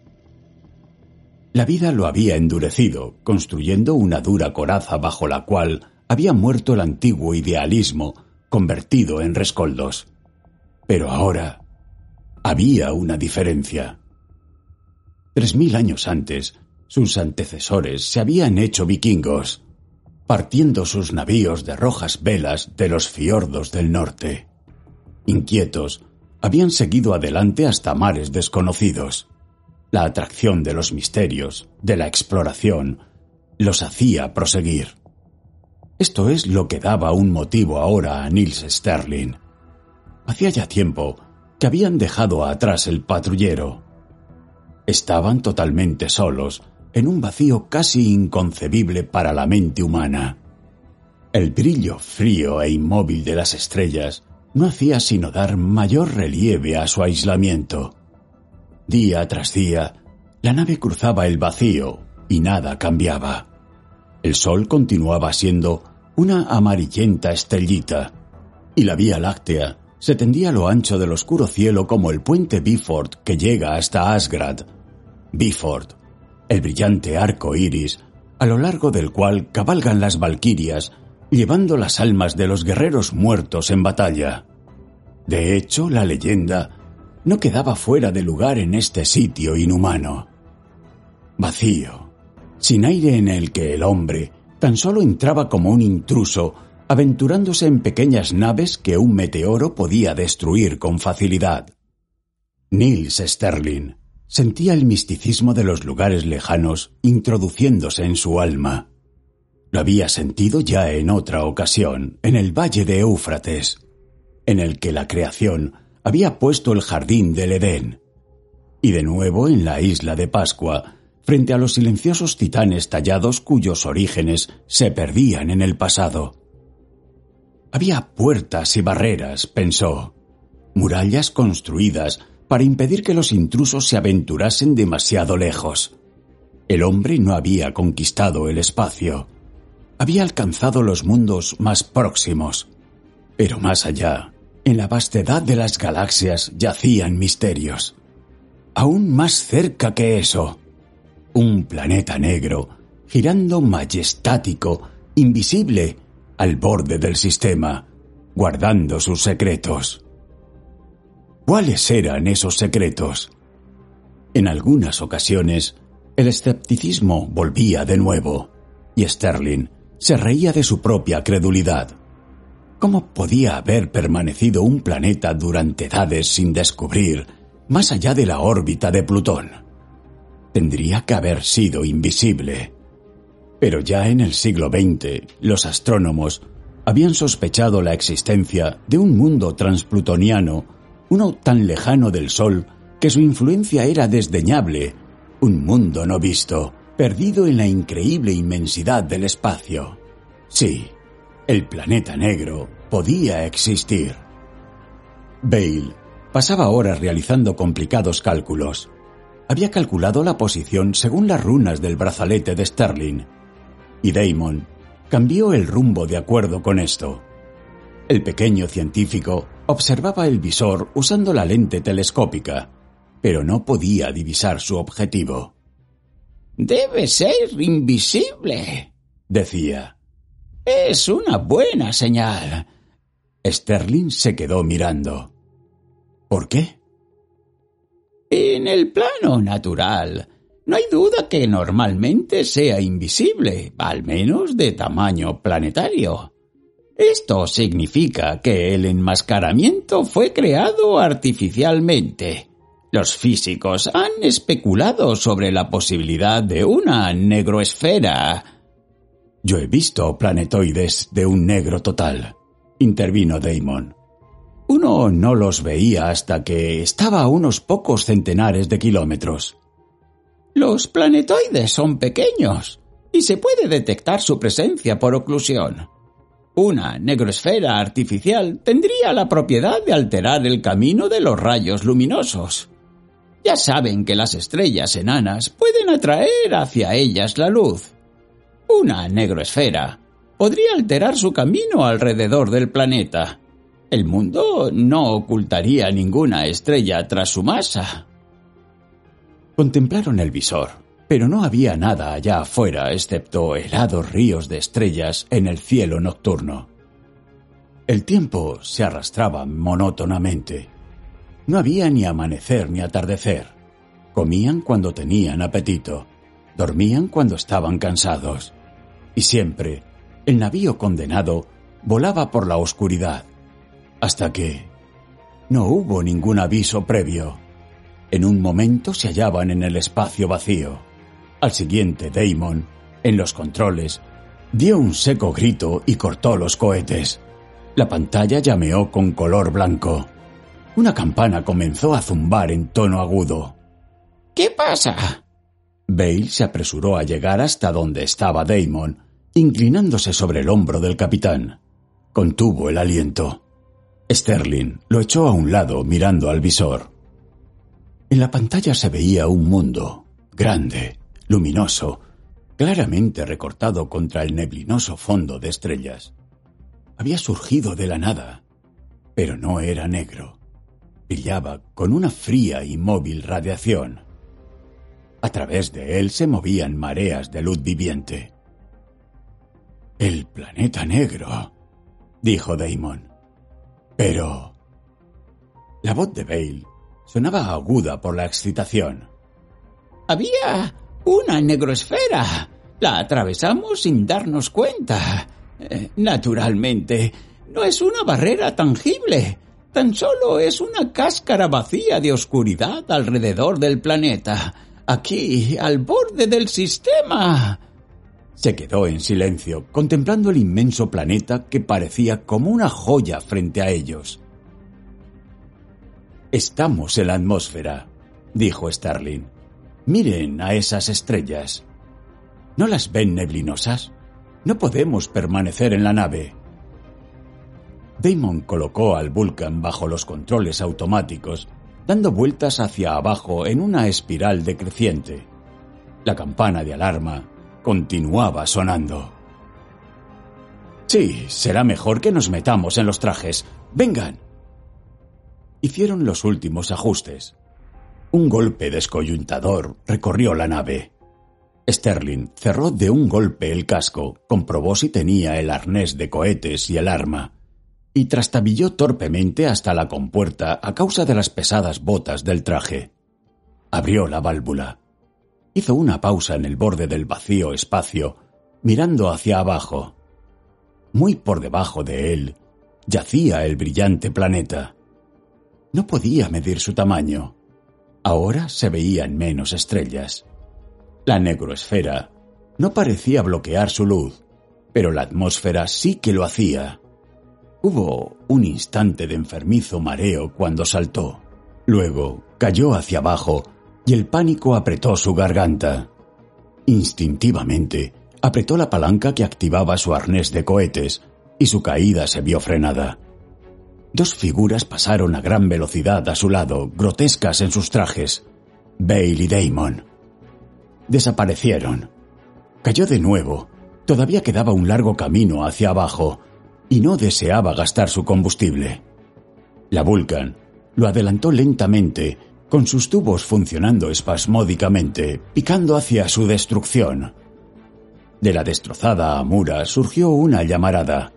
La vida lo había endurecido, construyendo una dura coraza bajo la cual había muerto el antiguo idealismo, convertido en rescoldos. Pero ahora había una diferencia. Tres mil años antes, sus antecesores se habían hecho vikingos, partiendo sus navíos de rojas velas de los fiordos del norte. Inquietos, habían seguido adelante hasta mares desconocidos. La atracción de los misterios, de la exploración, los hacía proseguir. Esto es lo que daba un motivo ahora a Nils Sterling. Hacía ya tiempo que habían dejado atrás el patrullero. Estaban totalmente solos en un vacío casi inconcebible para la mente humana. El brillo frío e inmóvil de las estrellas no hacía sino dar mayor relieve a su aislamiento. Día tras día, la nave cruzaba el vacío y nada cambiaba. El sol continuaba siendo una amarillenta estrellita, y la Vía Láctea se tendía a lo ancho del oscuro cielo como el puente Biford que llega hasta Asgard. Biford, el brillante arco iris, a lo largo del cual cabalgan las valquirias, llevando las almas de los guerreros muertos en batalla. De hecho, la leyenda no quedaba fuera de lugar en este sitio inhumano. Vacío, sin aire en el que el hombre tan solo entraba como un intruso, aventurándose en pequeñas naves que un meteoro podía destruir con facilidad. Nils Sterling Sentía el misticismo de los lugares lejanos introduciéndose en su alma. Lo había sentido ya en otra ocasión, en el valle de Éufrates, en el que la creación había puesto el jardín del Edén, y de nuevo en la isla de Pascua, frente a los silenciosos titanes tallados cuyos orígenes se perdían en el pasado. Había puertas y barreras, pensó, murallas construidas para impedir que los intrusos se aventurasen demasiado lejos. El hombre no había conquistado el espacio. Había alcanzado los mundos más próximos. Pero más allá, en la vastedad de las galaxias yacían misterios. Aún más cerca que eso, un planeta negro girando majestático, invisible, al borde del sistema, guardando sus secretos. ¿Cuáles eran esos secretos? En algunas ocasiones, el escepticismo volvía de nuevo, y Sterling se reía de su propia credulidad. ¿Cómo podía haber permanecido un planeta durante edades sin descubrir, más allá de la órbita de Plutón? Tendría que haber sido invisible. Pero ya en el siglo XX, los astrónomos habían sospechado la existencia de un mundo transplutoniano uno tan lejano del Sol que su influencia era desdeñable, un mundo no visto, perdido en la increíble inmensidad del espacio. Sí, el planeta negro podía existir. Bale pasaba horas realizando complicados cálculos. Había calculado la posición según las runas del brazalete de Sterling. Y Damon cambió el rumbo de acuerdo con esto. El pequeño científico observaba el visor usando la lente telescópica, pero no podía divisar su objetivo. Debe ser invisible, decía. Es una buena señal. Sterling se quedó mirando. ¿Por qué? En el plano natural, no hay duda que normalmente sea invisible, al menos de tamaño planetario. Esto significa que el enmascaramiento fue creado artificialmente. Los físicos han especulado sobre la posibilidad de una negroesfera. Yo he visto planetoides de un negro total, intervino Damon. Uno no los veía hasta que estaba a unos pocos centenares de kilómetros. Los planetoides son pequeños y se puede detectar su presencia por oclusión. Una negroesfera artificial tendría la propiedad de alterar el camino de los rayos luminosos. Ya saben que las estrellas enanas pueden atraer hacia ellas la luz. Una negroesfera podría alterar su camino alrededor del planeta. El mundo no ocultaría ninguna estrella tras su masa. Contemplaron el visor, pero no había nada allá afuera excepto helados ríos de estrellas en el cielo nocturno. El tiempo se arrastraba monótonamente. No había ni amanecer ni atardecer. Comían cuando tenían apetito, dormían cuando estaban cansados. Y siempre, el navío condenado volaba por la oscuridad, hasta que no hubo ningún aviso previo. En un momento se hallaban en el espacio vacío. Al siguiente, Damon, en los controles, dio un seco grito y cortó los cohetes. La pantalla llameó con color blanco. Una campana comenzó a zumbar en tono agudo. ¿Qué pasa? Bale se apresuró a llegar hasta donde estaba Damon, inclinándose sobre el hombro del capitán. Contuvo el aliento. Sterling lo echó a un lado mirando al visor. En la pantalla se veía un mundo, grande, luminoso, claramente recortado contra el neblinoso fondo de estrellas. Había surgido de la nada, pero no era negro brillaba con una fría y móvil radiación. A través de él se movían mareas de luz viviente. El planeta negro, dijo Damon. Pero... La voz de Bale sonaba aguda por la excitación. Había una negroesfera. La atravesamos sin darnos cuenta. Eh, naturalmente, no es una barrera tangible tan solo es una cáscara vacía de oscuridad alrededor del planeta, aquí, al borde del sistema. Se quedó en silencio, contemplando el inmenso planeta que parecía como una joya frente a ellos. Estamos en la atmósfera, dijo Starling. Miren a esas estrellas. ¿No las ven neblinosas? No podemos permanecer en la nave. Damon colocó al Vulcan bajo los controles automáticos, dando vueltas hacia abajo en una espiral decreciente. La campana de alarma continuaba sonando. Sí, será mejor que nos metamos en los trajes. Vengan. Hicieron los últimos ajustes. Un golpe descoyuntador recorrió la nave. Sterling cerró de un golpe el casco, comprobó si tenía el arnés de cohetes y el arma, y trastabilló torpemente hasta la compuerta a causa de las pesadas botas del traje. Abrió la válvula. Hizo una pausa en el borde del vacío espacio, mirando hacia abajo. Muy por debajo de él yacía el brillante planeta. No podía medir su tamaño. Ahora se veían menos estrellas. La negroesfera no parecía bloquear su luz, pero la atmósfera sí que lo hacía. Hubo un instante de enfermizo mareo cuando saltó. Luego cayó hacia abajo y el pánico apretó su garganta. Instintivamente apretó la palanca que activaba su arnés de cohetes y su caída se vio frenada. Dos figuras pasaron a gran velocidad a su lado, grotescas en sus trajes. Bale y Damon. Desaparecieron. Cayó de nuevo. Todavía quedaba un largo camino hacia abajo, y no deseaba gastar su combustible. La Vulcan lo adelantó lentamente, con sus tubos funcionando espasmódicamente, picando hacia su destrucción. De la destrozada Amura surgió una llamarada.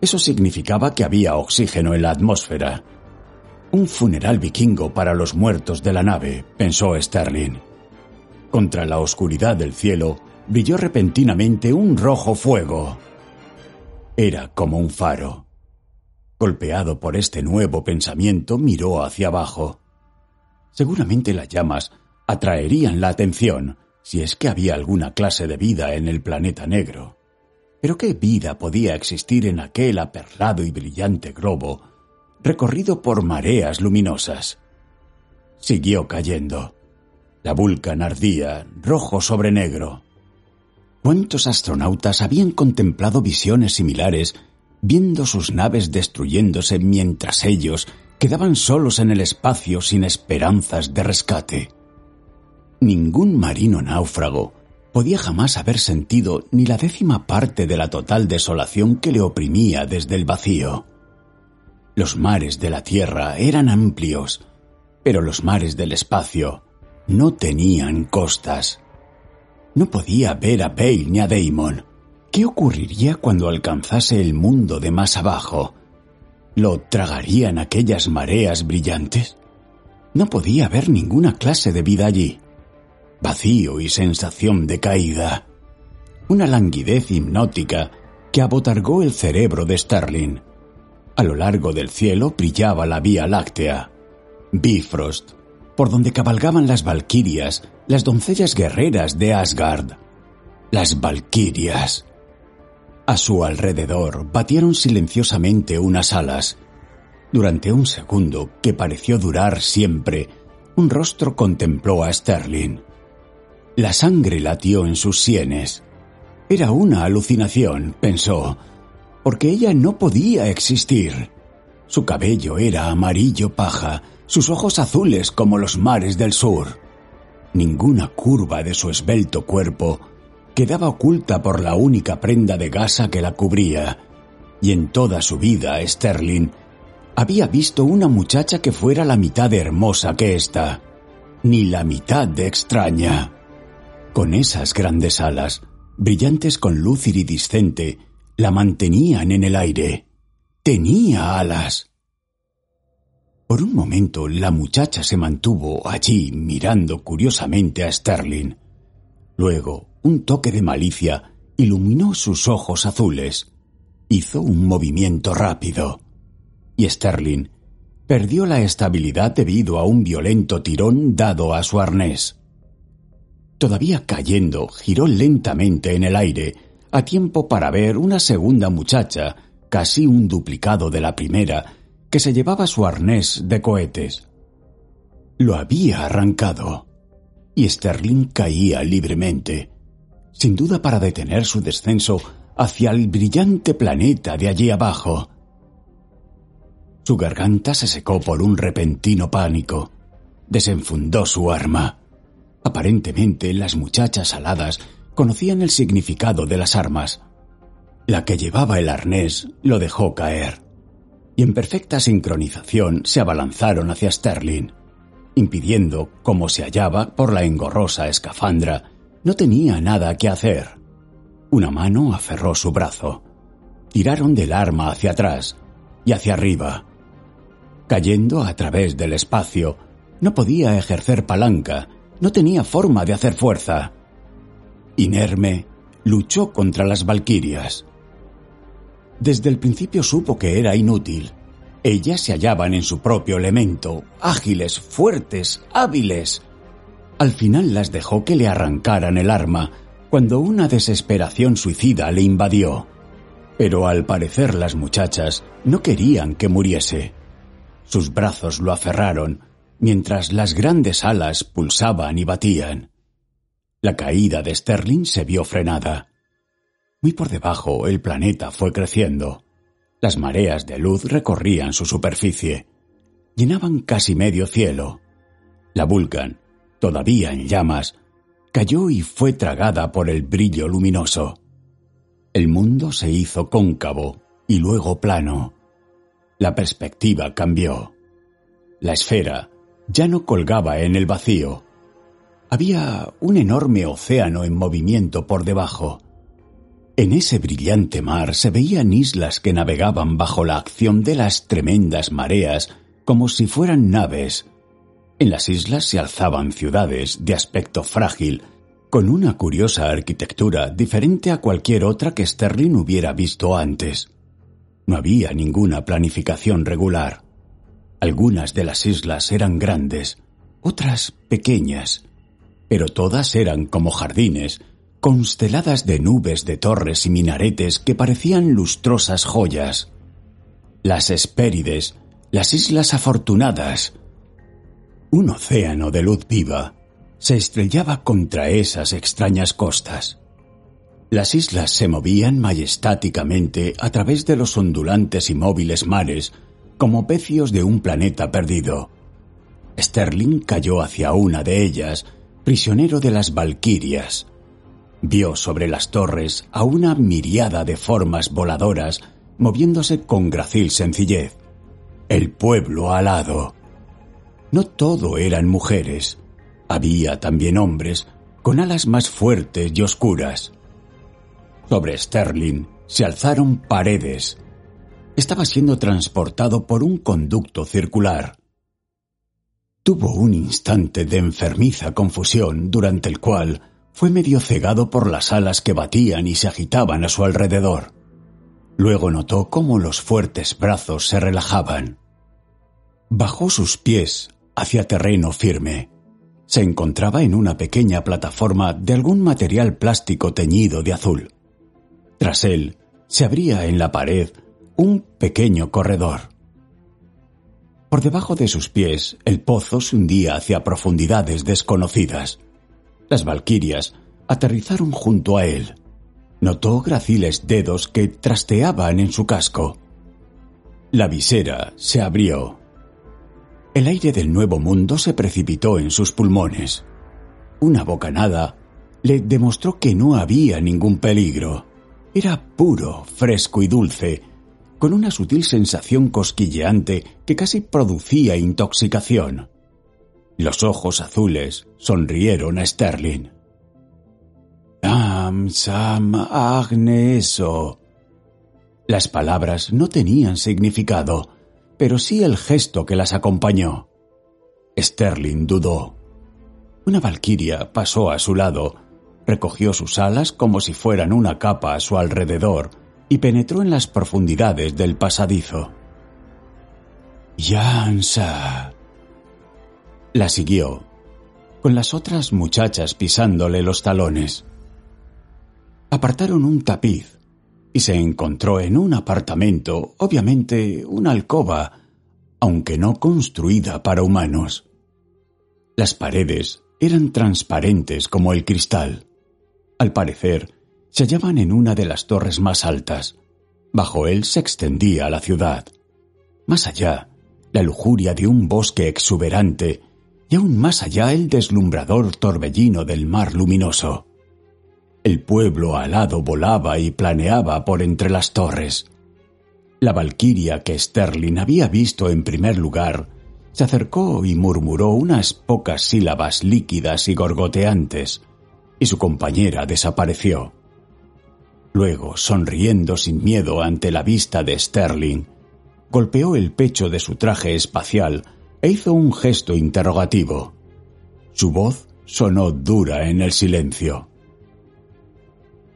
Eso significaba que había oxígeno en la atmósfera. Un funeral vikingo para los muertos de la nave, pensó Sterling. Contra la oscuridad del cielo brilló repentinamente un rojo fuego. Era como un faro. Golpeado por este nuevo pensamiento, miró hacia abajo. Seguramente las llamas atraerían la atención si es que había alguna clase de vida en el planeta negro. Pero ¿qué vida podía existir en aquel aperlado y brillante globo recorrido por mareas luminosas? Siguió cayendo. La Vulcan ardía, rojo sobre negro. ¿Cuántos astronautas habían contemplado visiones similares, viendo sus naves destruyéndose mientras ellos quedaban solos en el espacio sin esperanzas de rescate? Ningún marino náufrago podía jamás haber sentido ni la décima parte de la total desolación que le oprimía desde el vacío. Los mares de la Tierra eran amplios, pero los mares del espacio no tenían costas. No podía ver a Bale ni a Damon. ¿Qué ocurriría cuando alcanzase el mundo de más abajo? ¿Lo tragarían aquellas mareas brillantes? No podía haber ninguna clase de vida allí. Vacío y sensación de caída. Una languidez hipnótica que abotargó el cerebro de Starling. A lo largo del cielo brillaba la Vía Láctea. Bifrost, por donde cabalgaban las valquirias, las doncellas guerreras de Asgard. Las valquirias. A su alrededor batieron silenciosamente unas alas. Durante un segundo, que pareció durar siempre, un rostro contempló a Sterling. La sangre latió en sus sienes. Era una alucinación, pensó, porque ella no podía existir. Su cabello era amarillo paja, sus ojos azules como los mares del sur. Ninguna curva de su esbelto cuerpo quedaba oculta por la única prenda de gasa que la cubría, y en toda su vida Sterling había visto una muchacha que fuera la mitad hermosa que ésta, ni la mitad de extraña. Con esas grandes alas, brillantes con luz iridiscente, la mantenían en el aire. Tenía alas. Por un momento la muchacha se mantuvo allí mirando curiosamente a Sterling. Luego, un toque de malicia iluminó sus ojos azules. Hizo un movimiento rápido. Y Sterling perdió la estabilidad debido a un violento tirón dado a su arnés. Todavía cayendo, giró lentamente en el aire, a tiempo para ver una segunda muchacha, casi un duplicado de la primera, que se llevaba su arnés de cohetes. Lo había arrancado, y Sterling caía libremente, sin duda para detener su descenso hacia el brillante planeta de allí abajo. Su garganta se secó por un repentino pánico. Desenfundó su arma. Aparentemente las muchachas aladas conocían el significado de las armas. La que llevaba el arnés lo dejó caer y en perfecta sincronización se abalanzaron hacia Sterling, impidiendo, como se hallaba por la engorrosa escafandra, no tenía nada que hacer. Una mano aferró su brazo. Tiraron del arma hacia atrás y hacia arriba. Cayendo a través del espacio, no podía ejercer palanca, no tenía forma de hacer fuerza. Inerme, luchó contra las valquirias. Desde el principio supo que era inútil. Ellas se hallaban en su propio elemento, ágiles, fuertes, hábiles. Al final las dejó que le arrancaran el arma, cuando una desesperación suicida le invadió. Pero al parecer las muchachas no querían que muriese. Sus brazos lo aferraron, mientras las grandes alas pulsaban y batían. La caída de Sterling se vio frenada. Muy por debajo el planeta fue creciendo. Las mareas de luz recorrían su superficie. Llenaban casi medio cielo. La Vulcan, todavía en llamas, cayó y fue tragada por el brillo luminoso. El mundo se hizo cóncavo y luego plano. La perspectiva cambió. La esfera ya no colgaba en el vacío. Había un enorme océano en movimiento por debajo. En ese brillante mar se veían islas que navegaban bajo la acción de las tremendas mareas como si fueran naves. En las islas se alzaban ciudades de aspecto frágil, con una curiosa arquitectura diferente a cualquier otra que Sterling hubiera visto antes. No había ninguna planificación regular. Algunas de las islas eran grandes, otras pequeñas, pero todas eran como jardines, consteladas de nubes de torres y minaretes que parecían lustrosas joyas. Las Hespérides, las Islas Afortunadas. Un océano de luz viva se estrellaba contra esas extrañas costas. Las islas se movían majestáticamente a través de los ondulantes y móviles mares como pecios de un planeta perdido. Sterling cayó hacia una de ellas, prisionero de las Valquirias. Vio sobre las torres a una miriada de formas voladoras moviéndose con gracil sencillez. El pueblo alado. No todo eran mujeres. Había también hombres con alas más fuertes y oscuras. Sobre Sterling se alzaron paredes, estaba siendo transportado por un conducto circular. Tuvo un instante de enfermiza confusión durante el cual fue medio cegado por las alas que batían y se agitaban a su alrededor. Luego notó cómo los fuertes brazos se relajaban. Bajó sus pies hacia terreno firme. Se encontraba en una pequeña plataforma de algún material plástico teñido de azul. Tras él se abría en la pared un pequeño corredor. Por debajo de sus pies, el pozo se hundía hacia profundidades desconocidas. Las valquirias aterrizaron junto a él. Notó graciles dedos que trasteaban en su casco. La visera se abrió. El aire del nuevo mundo se precipitó en sus pulmones. Una bocanada le demostró que no había ningún peligro. Era puro, fresco y dulce, con una sutil sensación cosquilleante que casi producía intoxicación. Los ojos azules sonrieron a Sterling. Am Sam Agneso. Las palabras no tenían significado, pero sí el gesto que las acompañó. Sterling dudó. Una valquiria pasó a su lado, recogió sus alas como si fueran una capa a su alrededor y penetró en las profundidades del pasadizo. Yansa. La siguió, con las otras muchachas pisándole los talones. Apartaron un tapiz y se encontró en un apartamento, obviamente una alcoba, aunque no construida para humanos. Las paredes eran transparentes como el cristal. Al parecer, se hallaban en una de las torres más altas. Bajo él se extendía la ciudad. Más allá, la lujuria de un bosque exuberante y aún más allá el deslumbrador torbellino del mar luminoso. El pueblo alado volaba y planeaba por entre las torres. La valquiria que Sterling había visto en primer lugar se acercó y murmuró unas pocas sílabas líquidas y gorgoteantes, y su compañera desapareció. Luego, sonriendo sin miedo ante la vista de Sterling, golpeó el pecho de su traje espacial e hizo un gesto interrogativo. Su voz sonó dura en el silencio.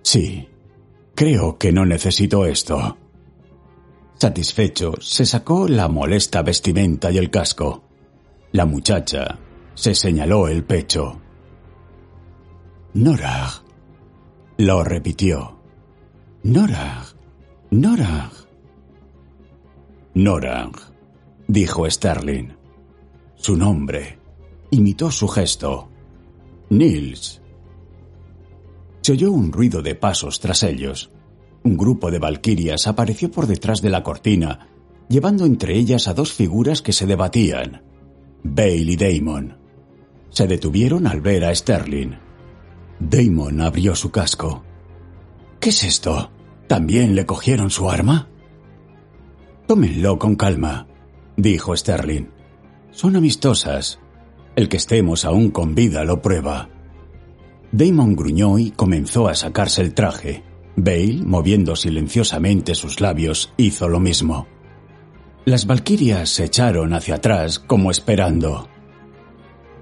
Sí, creo que no necesito esto. Satisfecho, se sacó la molesta vestimenta y el casco. La muchacha se señaló el pecho. Norah, lo repitió. Norang. Norang. Norang, dijo Sterling. Su nombre. Imitó su gesto. Nils. Se oyó un ruido de pasos tras ellos. Un grupo de valquirias apareció por detrás de la cortina, llevando entre ellas a dos figuras que se debatían. Bale y Damon. Se detuvieron al ver a Sterling. Damon abrió su casco. ¿Qué es esto? ¿También le cogieron su arma? Tómenlo con calma, dijo Sterling. Son amistosas. El que estemos aún con vida lo prueba. Damon gruñó y comenzó a sacarse el traje. Bale, moviendo silenciosamente sus labios, hizo lo mismo. Las valquirias se echaron hacia atrás como esperando.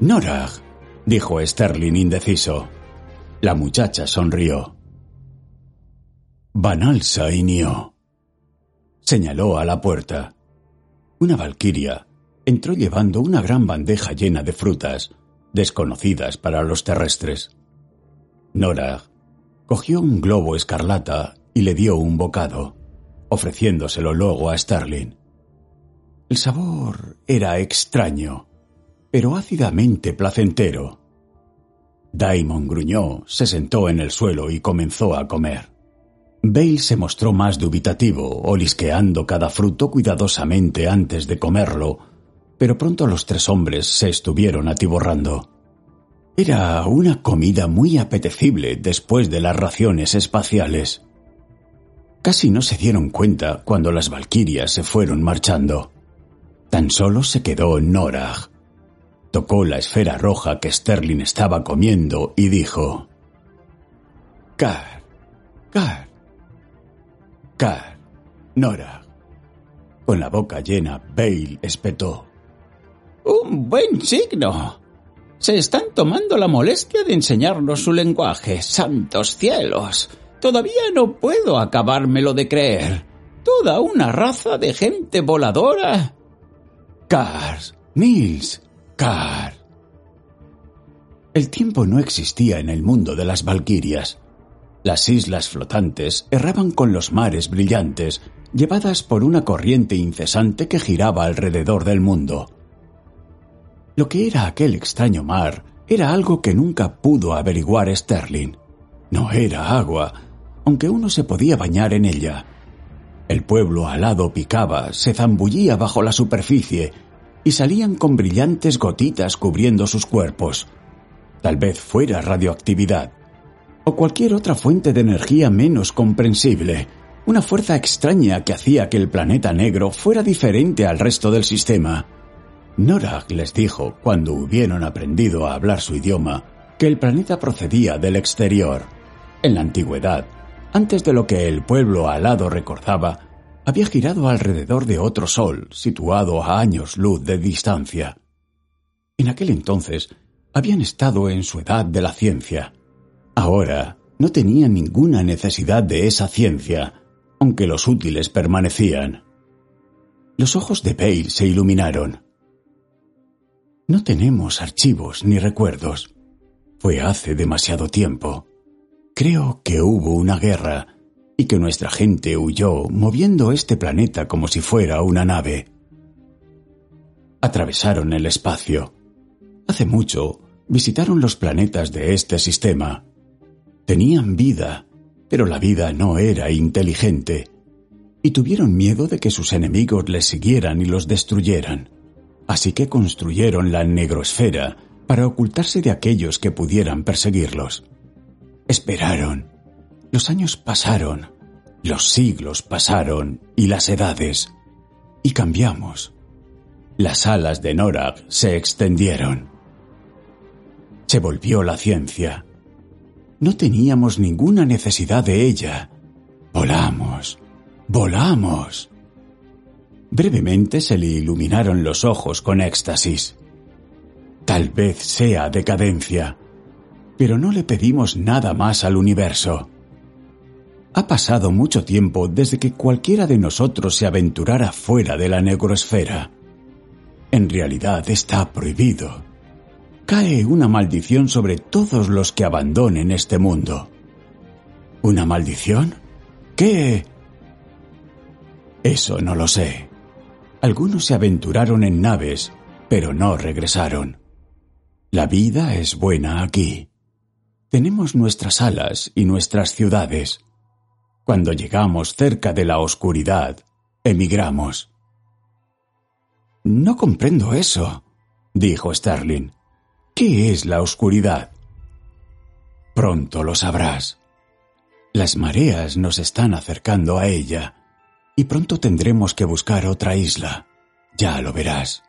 Norag, dijo Sterling indeciso. La muchacha sonrió. Vanalsa y Nio. Señaló a la puerta. Una valquiria entró llevando una gran bandeja llena de frutas, desconocidas para los terrestres. Nora cogió un globo escarlata y le dio un bocado, ofreciéndoselo luego a Starling. El sabor era extraño, pero ácidamente placentero. Daimon gruñó, se sentó en el suelo y comenzó a comer. Bale se mostró más dubitativo, olisqueando cada fruto cuidadosamente antes de comerlo, pero pronto los tres hombres se estuvieron atiborrando. Era una comida muy apetecible después de las raciones espaciales. Casi no se dieron cuenta cuando las valquirias se fueron marchando. Tan solo se quedó Norag. Tocó la esfera roja que Sterling estaba comiendo y dijo: Car, Car, Car, Norag. Con la boca llena, Bale espetó. Un buen signo. Se están tomando la molestia de enseñarnos su lenguaje. ¡Santos cielos! Todavía no puedo acabármelo de creer. Toda una raza de gente voladora. Cars, Nils, Car. El tiempo no existía en el mundo de las Valquirias. Las islas flotantes erraban con los mares brillantes, llevadas por una corriente incesante que giraba alrededor del mundo. Lo que era aquel extraño mar era algo que nunca pudo averiguar Sterling. No era agua, aunque uno se podía bañar en ella. El pueblo alado picaba, se zambullía bajo la superficie y salían con brillantes gotitas cubriendo sus cuerpos. Tal vez fuera radioactividad o cualquier otra fuente de energía menos comprensible, una fuerza extraña que hacía que el planeta negro fuera diferente al resto del sistema. Norag les dijo, cuando hubieron aprendido a hablar su idioma, que el planeta procedía del exterior. En la antigüedad, antes de lo que el pueblo alado recordaba, había girado alrededor de otro sol situado a años luz de distancia. En aquel entonces habían estado en su edad de la ciencia. Ahora no tenían ninguna necesidad de esa ciencia, aunque los útiles permanecían. Los ojos de Bale se iluminaron. No tenemos archivos ni recuerdos. Fue hace demasiado tiempo. Creo que hubo una guerra y que nuestra gente huyó moviendo este planeta como si fuera una nave. Atravesaron el espacio. Hace mucho visitaron los planetas de este sistema. Tenían vida, pero la vida no era inteligente, y tuvieron miedo de que sus enemigos les siguieran y los destruyeran. Así que construyeron la negrosfera para ocultarse de aquellos que pudieran perseguirlos. Esperaron. Los años pasaron, los siglos pasaron y las edades. Y cambiamos. Las alas de Norag se extendieron. Se volvió la ciencia. No teníamos ninguna necesidad de ella. Volamos, volamos. Brevemente se le iluminaron los ojos con éxtasis. Tal vez sea decadencia, pero no le pedimos nada más al universo. Ha pasado mucho tiempo desde que cualquiera de nosotros se aventurara fuera de la negrosfera. En realidad está prohibido. Cae una maldición sobre todos los que abandonen este mundo. ¿Una maldición? ¿Qué? Eso no lo sé. Algunos se aventuraron en naves, pero no regresaron. La vida es buena aquí. Tenemos nuestras alas y nuestras ciudades. Cuando llegamos cerca de la oscuridad, emigramos. No comprendo eso, dijo Starling. ¿Qué es la oscuridad? Pronto lo sabrás. Las mareas nos están acercando a ella pronto tendremos que buscar otra isla. Ya lo verás.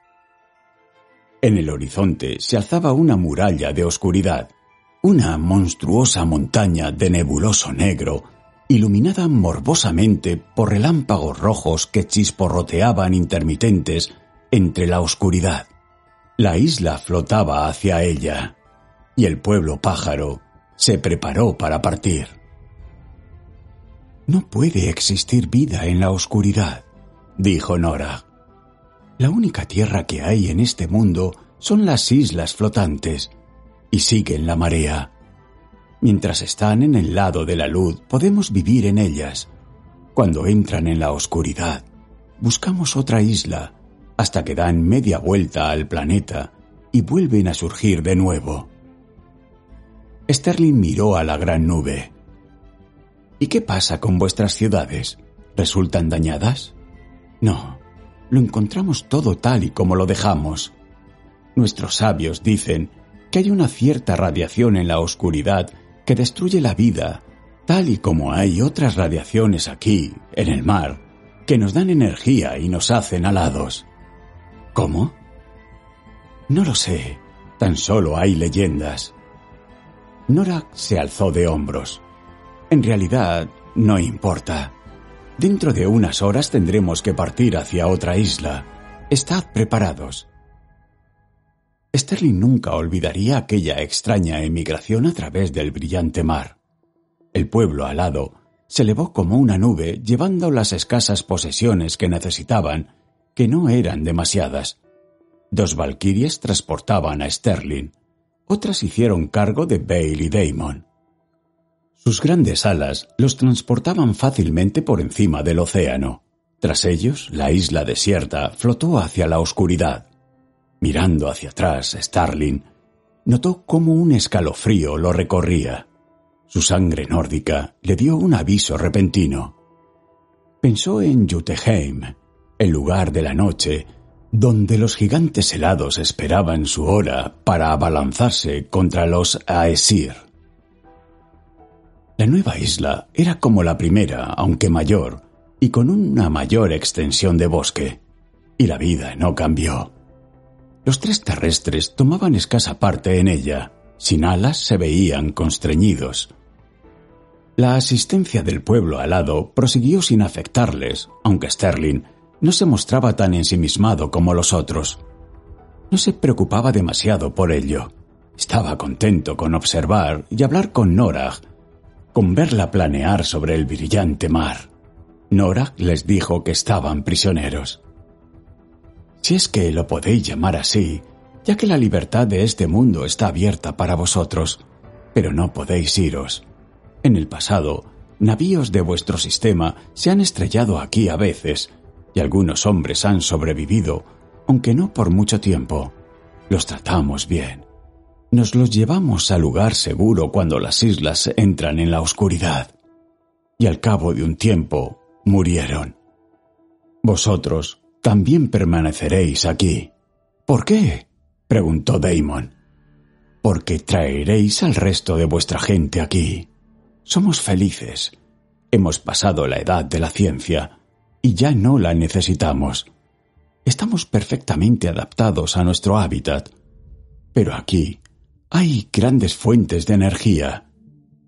En el horizonte se alzaba una muralla de oscuridad, una monstruosa montaña de nebuloso negro, iluminada morbosamente por relámpagos rojos que chisporroteaban intermitentes entre la oscuridad. La isla flotaba hacia ella, y el pueblo pájaro se preparó para partir. No puede existir vida en la oscuridad, dijo Nora. La única tierra que hay en este mundo son las islas flotantes y siguen la marea. Mientras están en el lado de la luz podemos vivir en ellas. Cuando entran en la oscuridad, buscamos otra isla hasta que dan media vuelta al planeta y vuelven a surgir de nuevo. Sterling miró a la gran nube. ¿Y qué pasa con vuestras ciudades? ¿Resultan dañadas? No, lo encontramos todo tal y como lo dejamos. Nuestros sabios dicen que hay una cierta radiación en la oscuridad que destruye la vida, tal y como hay otras radiaciones aquí, en el mar, que nos dan energía y nos hacen alados. ¿Cómo? No lo sé, tan solo hay leyendas. Nora se alzó de hombros. En realidad, no importa. Dentro de unas horas tendremos que partir hacia otra isla. Estad preparados. Sterling nunca olvidaría aquella extraña emigración a través del brillante mar. El pueblo alado se elevó como una nube llevando las escasas posesiones que necesitaban, que no eran demasiadas. Dos valquirias transportaban a Sterling otras hicieron cargo de Bale y Damon. Sus grandes alas los transportaban fácilmente por encima del océano. Tras ellos, la isla desierta flotó hacia la oscuridad. Mirando hacia atrás, Starling notó cómo un escalofrío lo recorría. Su sangre nórdica le dio un aviso repentino. Pensó en Juteheim, el lugar de la noche donde los gigantes helados esperaban su hora para abalanzarse contra los Aesir. La nueva isla era como la primera, aunque mayor, y con una mayor extensión de bosque, y la vida no cambió. Los tres terrestres tomaban escasa parte en ella, sin alas se veían constreñidos. La asistencia del pueblo alado prosiguió sin afectarles, aunque Sterling no se mostraba tan ensimismado como los otros. No se preocupaba demasiado por ello. Estaba contento con observar y hablar con Norah, con verla planear sobre el brillante mar. Norah les dijo que estaban prisioneros. Si es que lo podéis llamar así, ya que la libertad de este mundo está abierta para vosotros, pero no podéis iros. En el pasado, navíos de vuestro sistema se han estrellado aquí a veces, y algunos hombres han sobrevivido, aunque no por mucho tiempo. Los tratamos bien. Nos los llevamos al lugar seguro cuando las islas entran en la oscuridad. Y al cabo de un tiempo murieron. Vosotros también permaneceréis aquí. ¿Por qué? preguntó Damon. Porque traeréis al resto de vuestra gente aquí. Somos felices. Hemos pasado la edad de la ciencia y ya no la necesitamos. Estamos perfectamente adaptados a nuestro hábitat. Pero aquí hay grandes fuentes de energía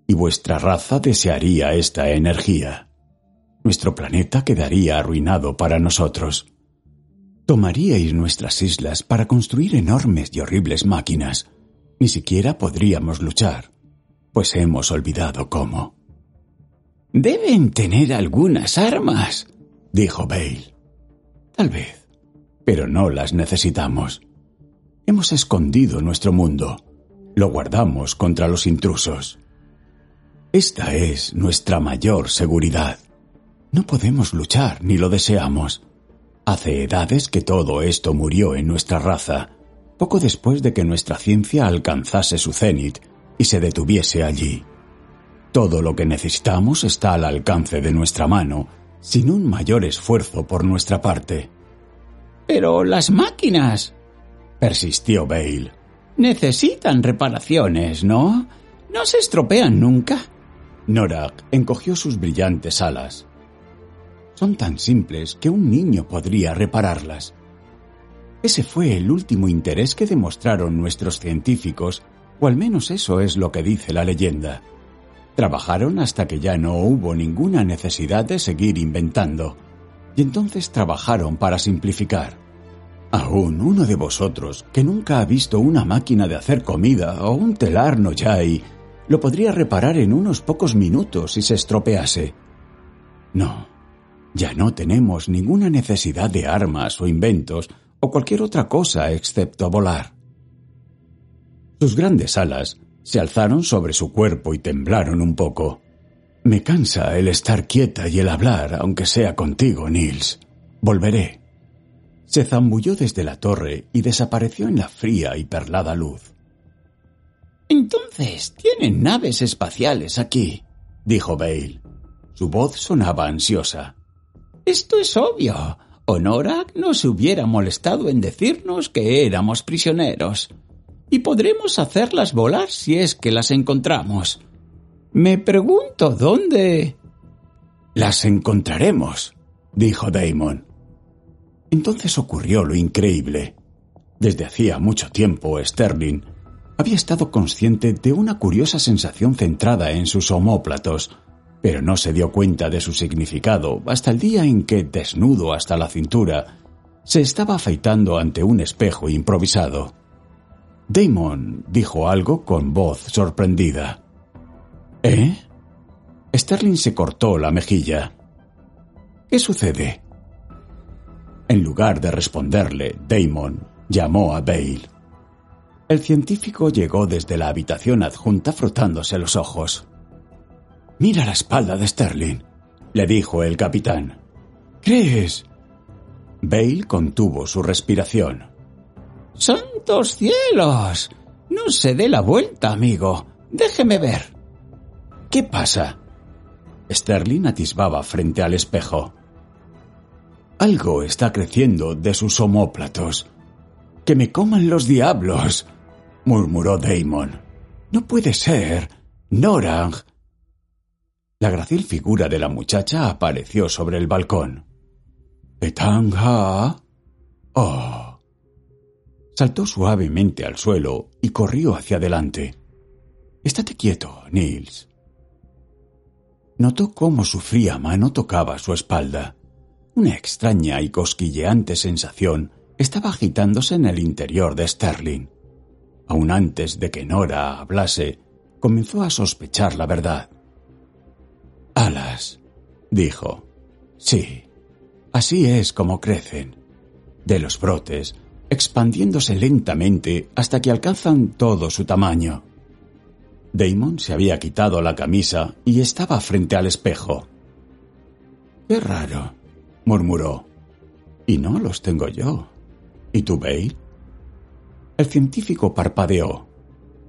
y vuestra raza desearía esta energía. Nuestro planeta quedaría arruinado para nosotros. Tomaríais nuestras islas para construir enormes y horribles máquinas. Ni siquiera podríamos luchar, pues hemos olvidado cómo. Deben tener algunas armas, dijo Bale. Tal vez, pero no las necesitamos. Hemos escondido nuestro mundo. Lo guardamos contra los intrusos. Esta es nuestra mayor seguridad. No podemos luchar ni lo deseamos. Hace edades que todo esto murió en nuestra raza, poco después de que nuestra ciencia alcanzase su cenit y se detuviese allí. Todo lo que necesitamos está al alcance de nuestra mano sin un mayor esfuerzo por nuestra parte. Pero las máquinas, persistió Bale, necesitan reparaciones, ¿no? No se estropean nunca. Norak encogió sus brillantes alas. Son tan simples que un niño podría repararlas. Ese fue el último interés que demostraron nuestros científicos, o al menos eso es lo que dice la leyenda. Trabajaron hasta que ya no hubo ninguna necesidad de seguir inventando, y entonces trabajaron para simplificar. Aún uno de vosotros, que nunca ha visto una máquina de hacer comida o un telar no yai, lo podría reparar en unos pocos minutos si se estropease. No, ya no tenemos ninguna necesidad de armas o inventos o cualquier otra cosa excepto volar. Sus grandes alas se alzaron sobre su cuerpo y temblaron un poco. Me cansa el estar quieta y el hablar, aunque sea contigo, Nils. Volveré. Se zambulló desde la torre y desapareció en la fría y perlada luz. Entonces, tienen naves espaciales aquí, dijo Bale. Su voz sonaba ansiosa. Esto es obvio. Honorak no se hubiera molestado en decirnos que éramos prisioneros y podremos hacerlas volar si es que las encontramos. Me pregunto dónde. Las encontraremos, dijo Damon. Entonces ocurrió lo increíble. Desde hacía mucho tiempo, Sterling había estado consciente de una curiosa sensación centrada en sus homóplatos, pero no se dio cuenta de su significado hasta el día en que, desnudo hasta la cintura, se estaba afeitando ante un espejo improvisado. Damon dijo algo con voz sorprendida. ¿Eh? Sterling se cortó la mejilla. ¿Qué sucede? En lugar de responderle, Damon llamó a Bale. El científico llegó desde la habitación adjunta frotándose los ojos. Mira la espalda de Sterling, le dijo el capitán. ¿Crees? Bale contuvo su respiración. ¡Santos cielos! No se dé la vuelta, amigo. Déjeme ver. ¿Qué pasa? Sterling atisbaba frente al espejo. Algo está creciendo de sus homóplatos. ¡Que me coman los diablos! murmuró Damon. No puede ser. Norang. La gracil figura de la muchacha apareció sobre el balcón. ¿Petanga? Oh saltó suavemente al suelo y corrió hacia adelante. Estate quieto, Nils. Notó cómo su fría mano tocaba su espalda. Una extraña y cosquilleante sensación estaba agitándose en el interior de Sterling. Aun antes de que Nora hablase, comenzó a sospechar la verdad. Alas, dijo. Sí, así es como crecen. De los brotes expandiéndose lentamente hasta que alcanzan todo su tamaño. Damon se había quitado la camisa y estaba frente al espejo. Qué raro, murmuró. Y no los tengo yo. ¿Y tú, Bale? El científico parpadeó.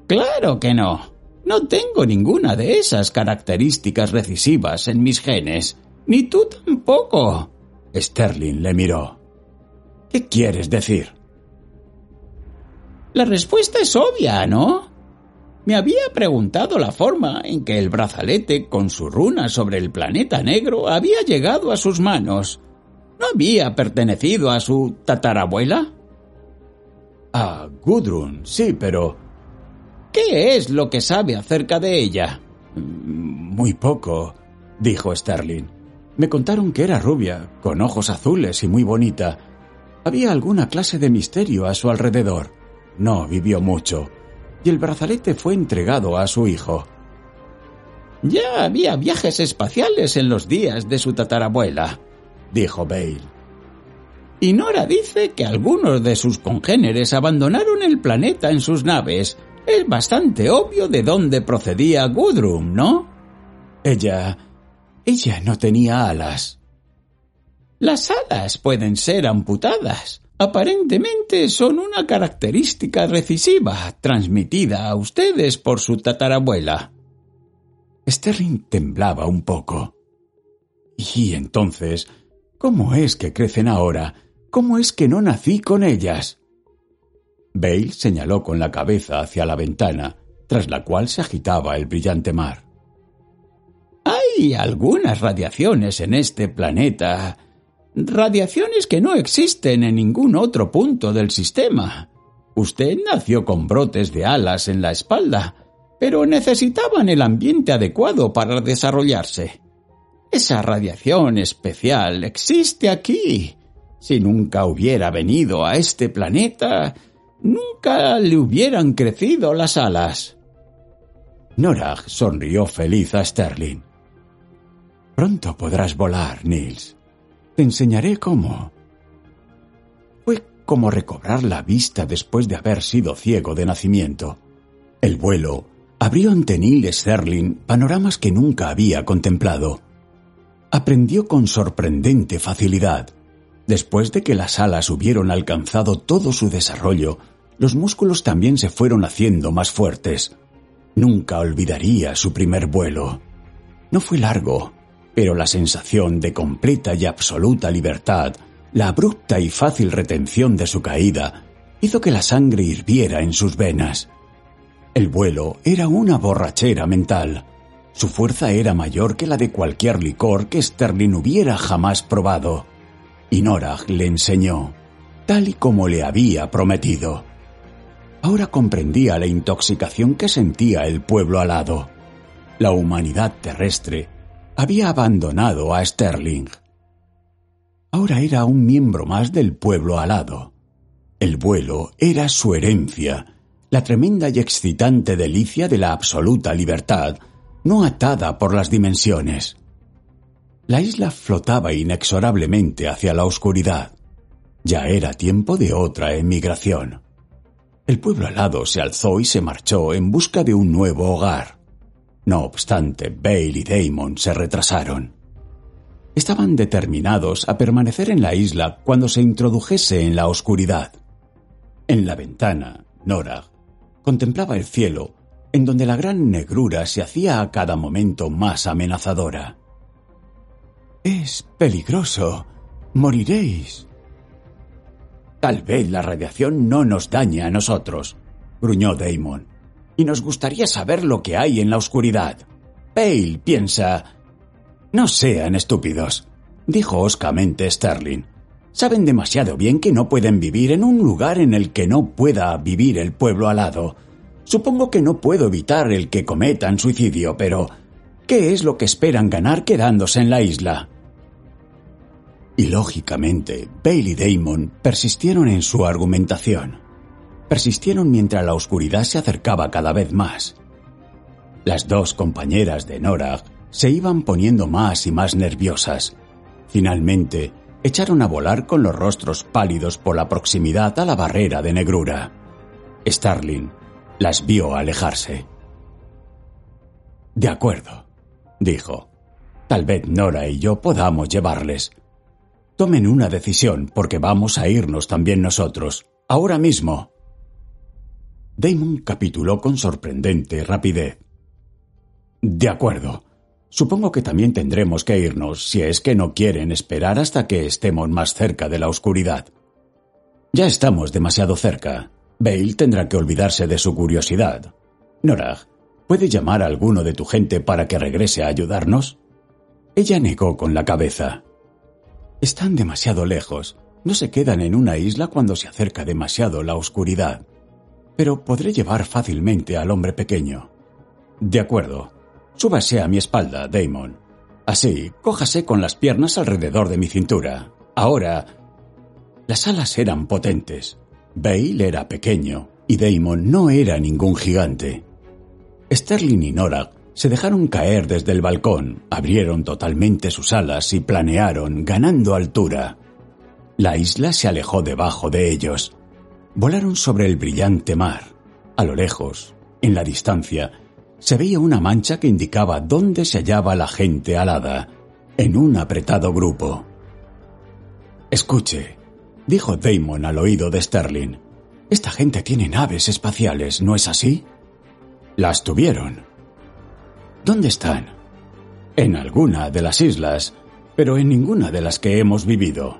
Claro que no. No tengo ninguna de esas características recisivas en mis genes. Ni tú tampoco. Sterling le miró. ¿Qué quieres decir? La respuesta es obvia, ¿no? Me había preguntado la forma en que el brazalete con su runa sobre el planeta negro había llegado a sus manos. ¿No había pertenecido a su tatarabuela? A Gudrun, sí, pero... ¿Qué es lo que sabe acerca de ella? Muy poco, dijo Sterling. Me contaron que era rubia, con ojos azules y muy bonita. Había alguna clase de misterio a su alrededor. No vivió mucho, y el brazalete fue entregado a su hijo. Ya había viajes espaciales en los días de su tatarabuela, dijo Bale. Y Nora dice que algunos de sus congéneres abandonaron el planeta en sus naves. Es bastante obvio de dónde procedía Gudrun, ¿no? Ella... ella no tenía alas. Las alas pueden ser amputadas, aparentemente son una característica recisiva transmitida a ustedes por su tatarabuela. Sterling temblaba un poco. Y entonces, ¿cómo es que crecen ahora? ¿Cómo es que no nací con ellas? Bale señaló con la cabeza hacia la ventana, tras la cual se agitaba el brillante mar. Hay algunas radiaciones en este planeta. Radiaciones que no existen en ningún otro punto del sistema. Usted nació con brotes de alas en la espalda, pero necesitaban el ambiente adecuado para desarrollarse. Esa radiación especial existe aquí. Si nunca hubiera venido a este planeta, nunca le hubieran crecido las alas. Norag sonrió feliz a Sterling. Pronto podrás volar, Nils. Te enseñaré cómo. Fue como recobrar la vista después de haber sido ciego de nacimiento. El vuelo abrió ante Neil Sterling panoramas que nunca había contemplado. Aprendió con sorprendente facilidad. Después de que las alas hubieron alcanzado todo su desarrollo, los músculos también se fueron haciendo más fuertes. Nunca olvidaría su primer vuelo. No fue largo, pero la sensación de completa y absoluta libertad, la abrupta y fácil retención de su caída, hizo que la sangre hirviera en sus venas. El vuelo era una borrachera mental. Su fuerza era mayor que la de cualquier licor que Sterling hubiera jamás probado. Y Norag le enseñó, tal y como le había prometido. Ahora comprendía la intoxicación que sentía el pueblo alado. La humanidad terrestre había abandonado a Sterling. Ahora era un miembro más del pueblo alado. El vuelo era su herencia, la tremenda y excitante delicia de la absoluta libertad, no atada por las dimensiones. La isla flotaba inexorablemente hacia la oscuridad. Ya era tiempo de otra emigración. El pueblo alado se alzó y se marchó en busca de un nuevo hogar. No obstante, Bale y Damon se retrasaron. Estaban determinados a permanecer en la isla cuando se introdujese en la oscuridad. En la ventana, Nora contemplaba el cielo, en donde la gran negrura se hacía a cada momento más amenazadora. Es peligroso. Moriréis. Tal vez la radiación no nos dañe a nosotros, gruñó Damon y nos gustaría saber lo que hay en la oscuridad. Pale piensa... No sean estúpidos, dijo hoscamente Sterling. Saben demasiado bien que no pueden vivir en un lugar en el que no pueda vivir el pueblo alado. Supongo que no puedo evitar el que cometan suicidio, pero ¿qué es lo que esperan ganar quedándose en la isla? Y lógicamente, Bale y Damon persistieron en su argumentación persistieron mientras la oscuridad se acercaba cada vez más. Las dos compañeras de Norag se iban poniendo más y más nerviosas. Finalmente, echaron a volar con los rostros pálidos por la proximidad a la barrera de negrura. Starling las vio alejarse. De acuerdo, dijo. Tal vez Nora y yo podamos llevarles. Tomen una decisión porque vamos a irnos también nosotros, ahora mismo. Damon capituló con sorprendente rapidez. De acuerdo. Supongo que también tendremos que irnos si es que no quieren esperar hasta que estemos más cerca de la oscuridad. Ya estamos demasiado cerca. Bale tendrá que olvidarse de su curiosidad. Norah, ¿puede llamar a alguno de tu gente para que regrese a ayudarnos? Ella negó con la cabeza. Están demasiado lejos. No se quedan en una isla cuando se acerca demasiado la oscuridad pero podré llevar fácilmente al hombre pequeño. De acuerdo. Súbase a mi espalda, Damon. Así, cójase con las piernas alrededor de mi cintura. Ahora... Las alas eran potentes. Bale era pequeño y Damon no era ningún gigante. Sterling y Nora se dejaron caer desde el balcón, abrieron totalmente sus alas y planearon, ganando altura. La isla se alejó debajo de ellos, Volaron sobre el brillante mar. A lo lejos, en la distancia, se veía una mancha que indicaba dónde se hallaba la gente alada, en un apretado grupo. Escuche, dijo Damon al oído de Sterling. Esta gente tiene naves espaciales, ¿no es así? Las tuvieron. ¿Dónde están? En alguna de las islas, pero en ninguna de las que hemos vivido.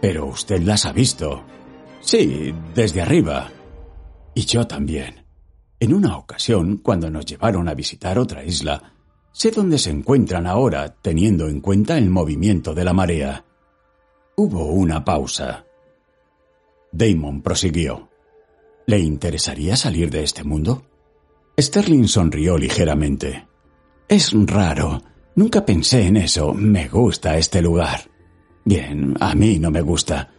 Pero usted las ha visto. Sí, desde arriba. Y yo también. En una ocasión, cuando nos llevaron a visitar otra isla, Sé dónde se encuentran ahora, teniendo en cuenta el movimiento de la marea. Hubo una pausa. Damon prosiguió. ¿Le interesaría salir de este mundo? Sterling sonrió ligeramente. Es raro. Nunca pensé en eso. Me gusta este lugar. Bien, a mí no me gusta.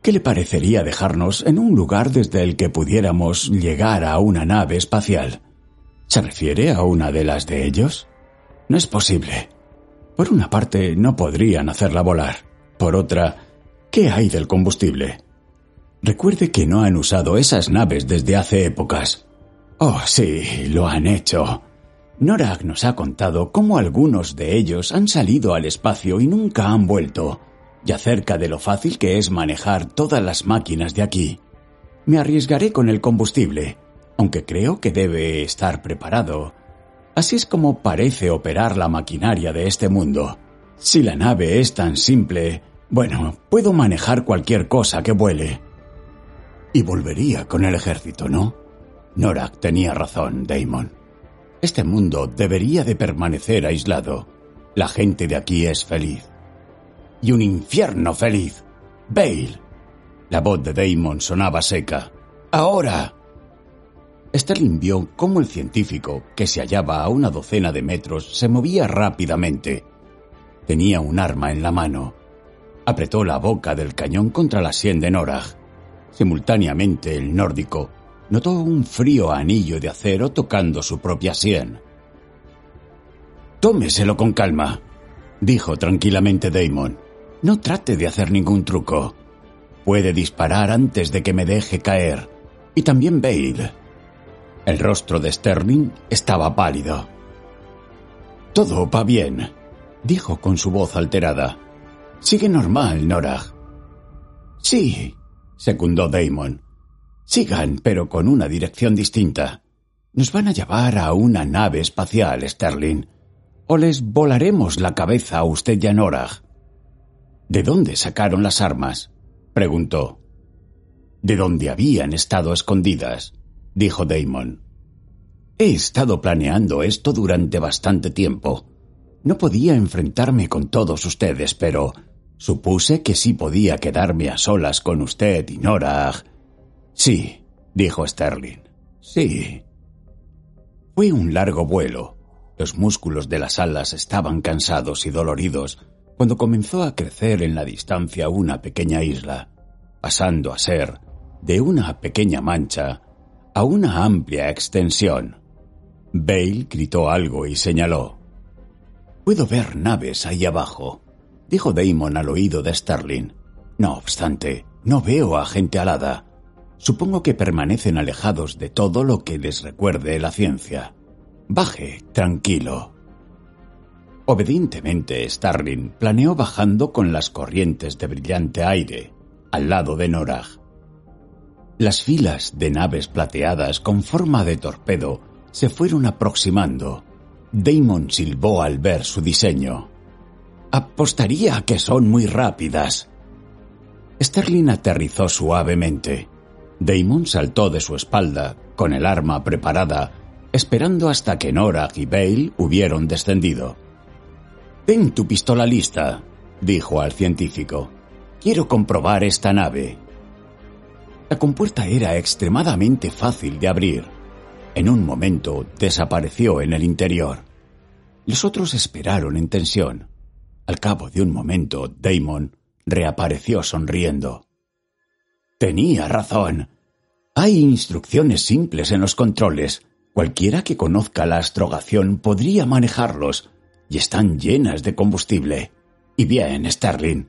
¿Qué le parecería dejarnos en un lugar desde el que pudiéramos llegar a una nave espacial? ¿Se refiere a una de las de ellos? No es posible. Por una parte, no podrían hacerla volar. Por otra, ¿qué hay del combustible? Recuerde que no han usado esas naves desde hace épocas. Oh, sí, lo han hecho. Norag nos ha contado cómo algunos de ellos han salido al espacio y nunca han vuelto y acerca de lo fácil que es manejar todas las máquinas de aquí. Me arriesgaré con el combustible, aunque creo que debe estar preparado. Así es como parece operar la maquinaria de este mundo. Si la nave es tan simple, bueno, puedo manejar cualquier cosa que vuele. Y volvería con el ejército, ¿no? Norak tenía razón, Damon. Este mundo debería de permanecer aislado. La gente de aquí es feliz y un infierno feliz. Bale. La voz de Damon sonaba seca. Ahora. Sterling vio cómo el científico, que se hallaba a una docena de metros, se movía rápidamente. Tenía un arma en la mano. Apretó la boca del cañón contra la sien de Norag. Simultáneamente el nórdico notó un frío anillo de acero tocando su propia sien. Tómeselo con calma, dijo tranquilamente Damon. No trate de hacer ningún truco. Puede disparar antes de que me deje caer. Y también Bale. El rostro de Sterling estaba pálido. Todo va bien, dijo con su voz alterada. Sigue normal, Nora. Sí, secundó Damon. Sigan, pero con una dirección distinta. Nos van a llevar a una nave espacial, Sterling. O les volaremos la cabeza a usted y a Norah. ¿De dónde sacaron las armas? preguntó. De dónde habían estado escondidas, dijo Damon. He estado planeando esto durante bastante tiempo. No podía enfrentarme con todos ustedes, pero supuse que sí podía quedarme a solas con usted y Nora. Sí, dijo Sterling. Sí. Fue un largo vuelo. Los músculos de las alas estaban cansados y doloridos, cuando comenzó a crecer en la distancia una pequeña isla, pasando a ser de una pequeña mancha a una amplia extensión. Bale gritó algo y señaló. Puedo ver naves ahí abajo, dijo Damon al oído de Sterling. No obstante, no veo a gente alada. Supongo que permanecen alejados de todo lo que les recuerde la ciencia. Baje, tranquilo. Obedientemente, Starling planeó bajando con las corrientes de brillante aire, al lado de Norag. Las filas de naves plateadas con forma de torpedo se fueron aproximando. Damon silbó al ver su diseño. Apostaría que son muy rápidas. Sterling aterrizó suavemente. Damon saltó de su espalda, con el arma preparada, esperando hasta que Norag y Bale hubieron descendido. Ten tu pistola lista, dijo al científico. Quiero comprobar esta nave. La compuerta era extremadamente fácil de abrir. En un momento desapareció en el interior. Los otros esperaron en tensión. Al cabo de un momento, Damon reapareció sonriendo. Tenía razón. Hay instrucciones simples en los controles. Cualquiera que conozca la astrogación podría manejarlos y están llenas de combustible. Y bien, Sterling,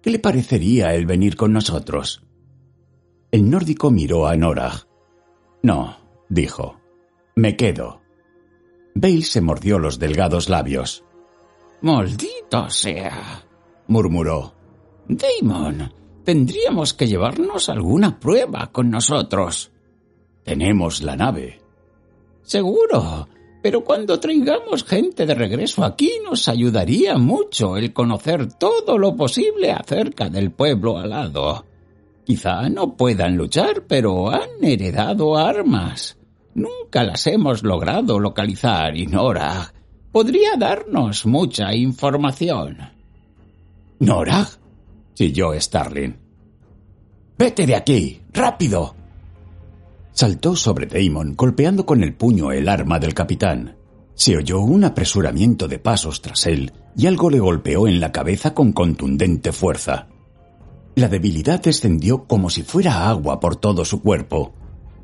¿qué le parecería el venir con nosotros? El nórdico miró a Norah. No, dijo. Me quedo. Bale se mordió los delgados labios. Maldito sea, murmuró. Damon, tendríamos que llevarnos alguna prueba con nosotros. Tenemos la nave. Seguro, pero cuando traigamos gente de regreso aquí nos ayudaría mucho el conocer todo lo posible acerca del pueblo alado. Quizá no puedan luchar, pero han heredado armas. Nunca las hemos logrado localizar y Nora. Podría darnos mucha información. ¿Norag? chilló Starling. ¡Vete de aquí! ¡Rápido! Saltó sobre Damon, golpeando con el puño el arma del capitán. Se oyó un apresuramiento de pasos tras él y algo le golpeó en la cabeza con contundente fuerza. La debilidad descendió como si fuera agua por todo su cuerpo.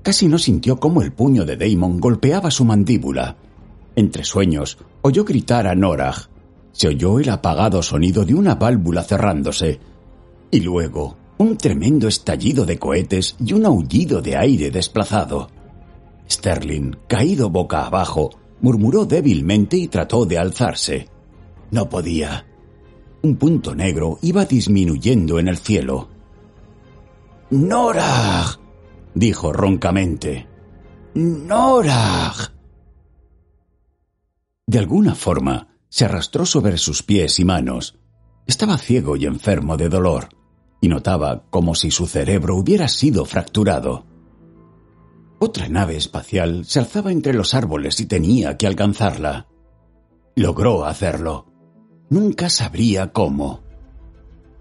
Casi no sintió cómo el puño de Damon golpeaba su mandíbula. Entre sueños, oyó gritar a Norah. Se oyó el apagado sonido de una válvula cerrándose. Y luego, un tremendo estallido de cohetes y un aullido de aire desplazado. Sterling, caído boca abajo, murmuró débilmente y trató de alzarse. No podía. Un punto negro iba disminuyendo en el cielo. ¡Norag! dijo roncamente. ¡Norag! De alguna forma, se arrastró sobre sus pies y manos. Estaba ciego y enfermo de dolor, y notaba como si su cerebro hubiera sido fracturado. Otra nave espacial se alzaba entre los árboles y tenía que alcanzarla. Logró hacerlo. Nunca sabría cómo.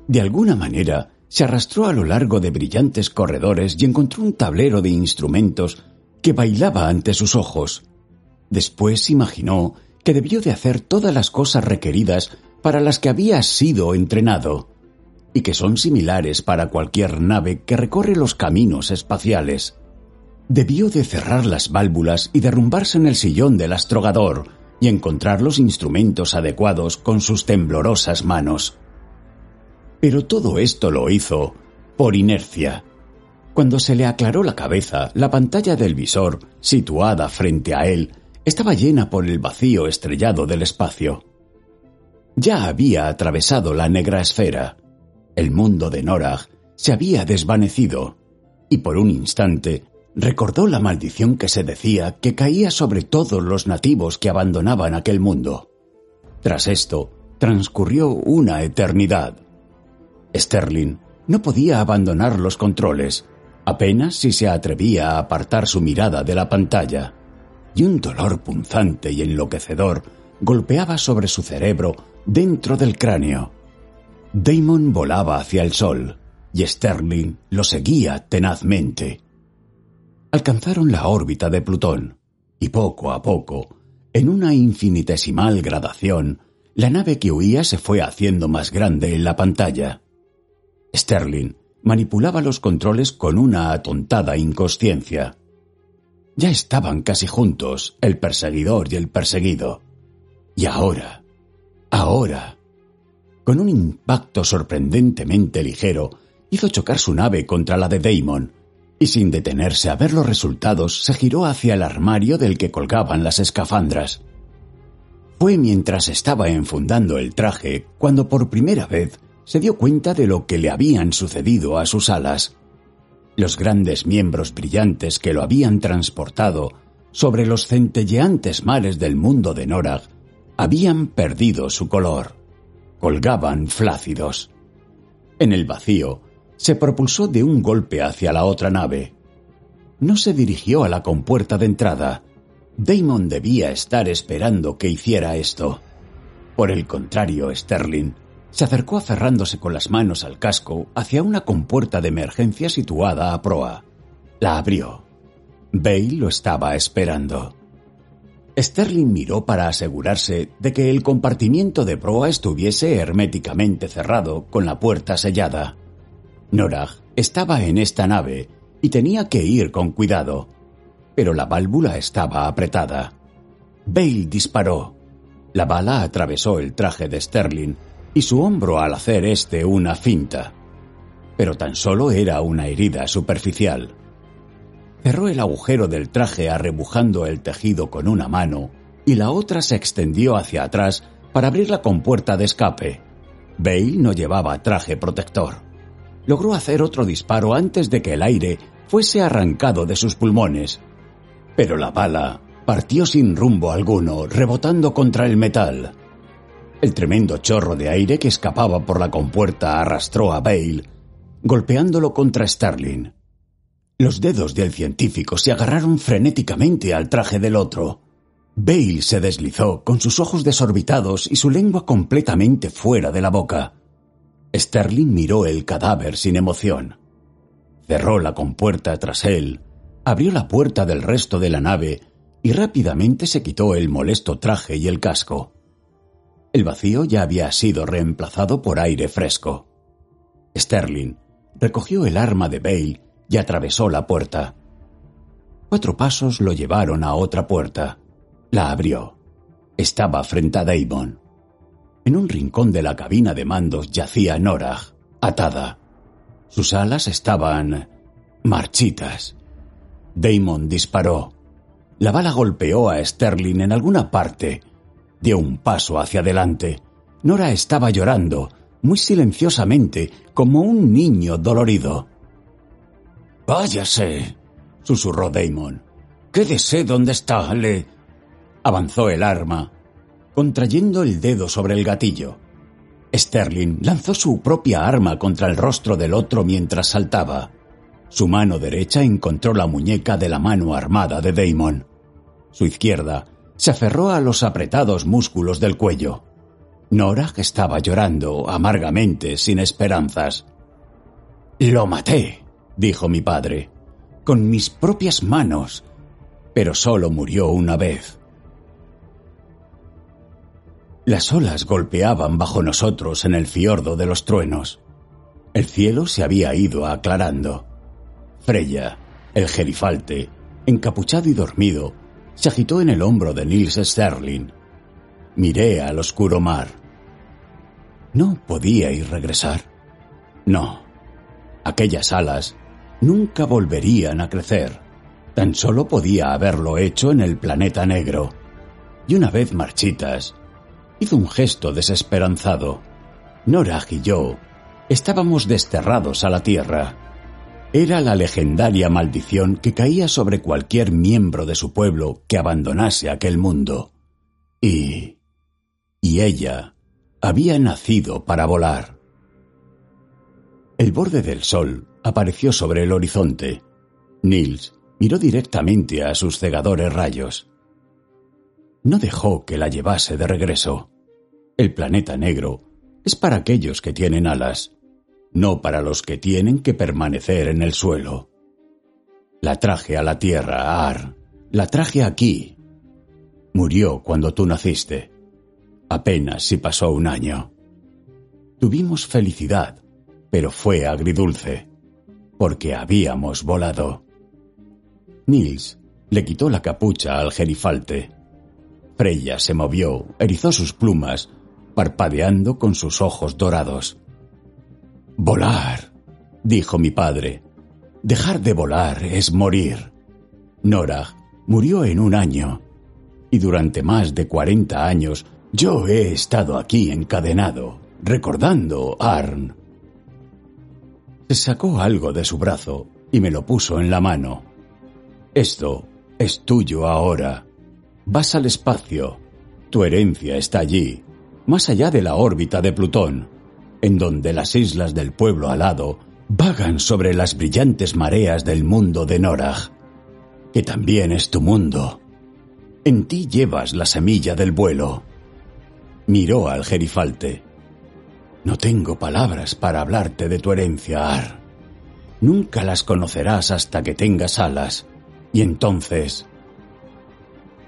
De alguna manera, se arrastró a lo largo de brillantes corredores y encontró un tablero de instrumentos que bailaba ante sus ojos. Después imaginó que debió de hacer todas las cosas requeridas para las que había sido entrenado, y que son similares para cualquier nave que recorre los caminos espaciales. Debió de cerrar las válvulas y derrumbarse en el sillón del astrogador y encontrar los instrumentos adecuados con sus temblorosas manos. Pero todo esto lo hizo por inercia. Cuando se le aclaró la cabeza, la pantalla del visor, situada frente a él, estaba llena por el vacío estrellado del espacio. Ya había atravesado la negra esfera. El mundo de Norag se había desvanecido, y por un instante recordó la maldición que se decía que caía sobre todos los nativos que abandonaban aquel mundo. Tras esto, transcurrió una eternidad. Sterling no podía abandonar los controles, apenas si se atrevía a apartar su mirada de la pantalla, y un dolor punzante y enloquecedor golpeaba sobre su cerebro dentro del cráneo. Damon volaba hacia el sol, y Sterling lo seguía tenazmente alcanzaron la órbita de Plutón, y poco a poco, en una infinitesimal gradación, la nave que huía se fue haciendo más grande en la pantalla. Sterling manipulaba los controles con una atontada inconsciencia. Ya estaban casi juntos, el perseguidor y el perseguido. Y ahora, ahora, con un impacto sorprendentemente ligero, hizo chocar su nave contra la de Damon, y sin detenerse a ver los resultados se giró hacia el armario del que colgaban las escafandras. Fue mientras estaba enfundando el traje cuando por primera vez se dio cuenta de lo que le habían sucedido a sus alas. Los grandes miembros brillantes que lo habían transportado sobre los centelleantes mares del mundo de Norag habían perdido su color. Colgaban flácidos. En el vacío, se propulsó de un golpe hacia la otra nave. No se dirigió a la compuerta de entrada. Damon debía estar esperando que hiciera esto. Por el contrario, Sterling se acercó aferrándose con las manos al casco hacia una compuerta de emergencia situada a proa. La abrió. Bale lo estaba esperando. Sterling miró para asegurarse de que el compartimiento de proa estuviese herméticamente cerrado con la puerta sellada. Norag estaba en esta nave y tenía que ir con cuidado, pero la válvula estaba apretada. Bale disparó. La bala atravesó el traje de Sterling y su hombro al hacer este una finta. Pero tan solo era una herida superficial. Cerró el agujero del traje arrebujando el tejido con una mano y la otra se extendió hacia atrás para abrir la compuerta de escape. Bale no llevaba traje protector logró hacer otro disparo antes de que el aire fuese arrancado de sus pulmones. Pero la bala partió sin rumbo alguno, rebotando contra el metal. El tremendo chorro de aire que escapaba por la compuerta arrastró a Bale, golpeándolo contra Starling. Los dedos del científico se agarraron frenéticamente al traje del otro. Bale se deslizó con sus ojos desorbitados y su lengua completamente fuera de la boca. Sterling miró el cadáver sin emoción. Cerró la compuerta tras él, abrió la puerta del resto de la nave y rápidamente se quitó el molesto traje y el casco. El vacío ya había sido reemplazado por aire fresco. Sterling recogió el arma de Bale y atravesó la puerta. Cuatro pasos lo llevaron a otra puerta. La abrió. Estaba frente a Damon. En un rincón de la cabina de mandos yacía Norah, atada. Sus alas estaban marchitas. Damon disparó. La bala golpeó a Sterling en alguna parte. Dio un paso hacia adelante. Nora estaba llorando, muy silenciosamente, como un niño dolorido. Váyase, susurró Damon. Quédese donde está, le. Avanzó el arma, contrayendo el dedo sobre el gatillo. Sterling lanzó su propia arma contra el rostro del otro mientras saltaba. Su mano derecha encontró la muñeca de la mano armada de Damon. Su izquierda se aferró a los apretados músculos del cuello. Nora estaba llorando amargamente, sin esperanzas. Lo maté, dijo mi padre, con mis propias manos, pero solo murió una vez. Las olas golpeaban bajo nosotros en el fiordo de los truenos. El cielo se había ido aclarando. Freya, el gerifalte, encapuchado y dormido, se agitó en el hombro de Nils Sterling. Miré al oscuro mar. ¿No podía ir regresar? No. Aquellas alas nunca volverían a crecer. Tan solo podía haberlo hecho en el planeta negro. Y una vez marchitas, hizo un gesto desesperanzado. Norah y yo estábamos desterrados a la tierra. Era la legendaria maldición que caía sobre cualquier miembro de su pueblo que abandonase aquel mundo. Y... y ella había nacido para volar. El borde del sol apareció sobre el horizonte. Nils miró directamente a sus cegadores rayos. No dejó que la llevase de regreso. El planeta negro es para aquellos que tienen alas no para los que tienen que permanecer en el suelo. La traje a la tierra, Ar. La traje aquí. Murió cuando tú naciste. Apenas si pasó un año. Tuvimos felicidad, pero fue agridulce, porque habíamos volado. Nils le quitó la capucha al gerifalte. Freya se movió, erizó sus plumas, parpadeando con sus ojos dorados. Volar, dijo mi padre. Dejar de volar es morir. Nora murió en un año, y durante más de cuarenta años yo he estado aquí encadenado, recordando Arn. Se sacó algo de su brazo y me lo puso en la mano. Esto es tuyo ahora. Vas al espacio. Tu herencia está allí, más allá de la órbita de Plutón en donde las islas del pueblo alado vagan sobre las brillantes mareas del mundo de Norag, que también es tu mundo. En ti llevas la semilla del vuelo. Miró al gerifalte. No tengo palabras para hablarte de tu herencia, Ar. Nunca las conocerás hasta que tengas alas. Y entonces...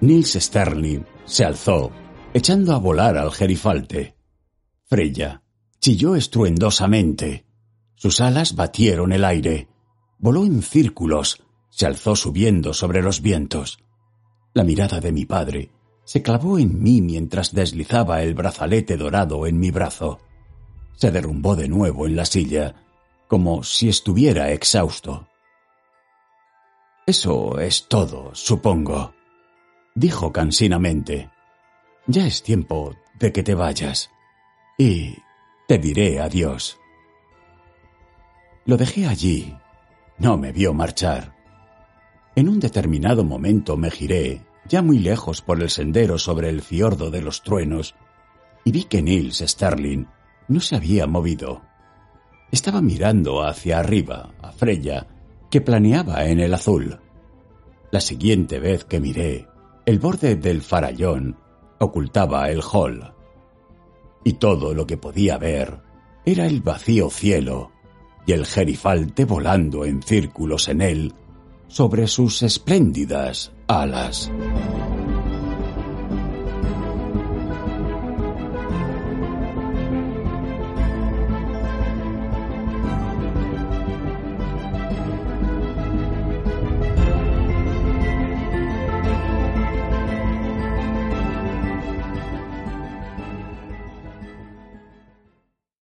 Nils Sterling se alzó, echando a volar al gerifalte. Freya chilló estruendosamente. Sus alas batieron el aire. Voló en círculos, se alzó subiendo sobre los vientos. La mirada de mi padre se clavó en mí mientras deslizaba el brazalete dorado en mi brazo. Se derrumbó de nuevo en la silla, como si estuviera exhausto. Eso es todo, supongo, dijo cansinamente. Ya es tiempo de que te vayas. Y te diré adiós. Lo dejé allí. No me vio marchar. En un determinado momento me giré, ya muy lejos por el sendero sobre el fiordo de los truenos, y vi que Nils Starling no se había movido. Estaba mirando hacia arriba, a Freya, que planeaba en el azul. La siguiente vez que miré, El borde del farallón ocultaba el hall. Y todo lo que podía ver era el vacío cielo y el gerifalte volando en círculos en él sobre sus espléndidas alas.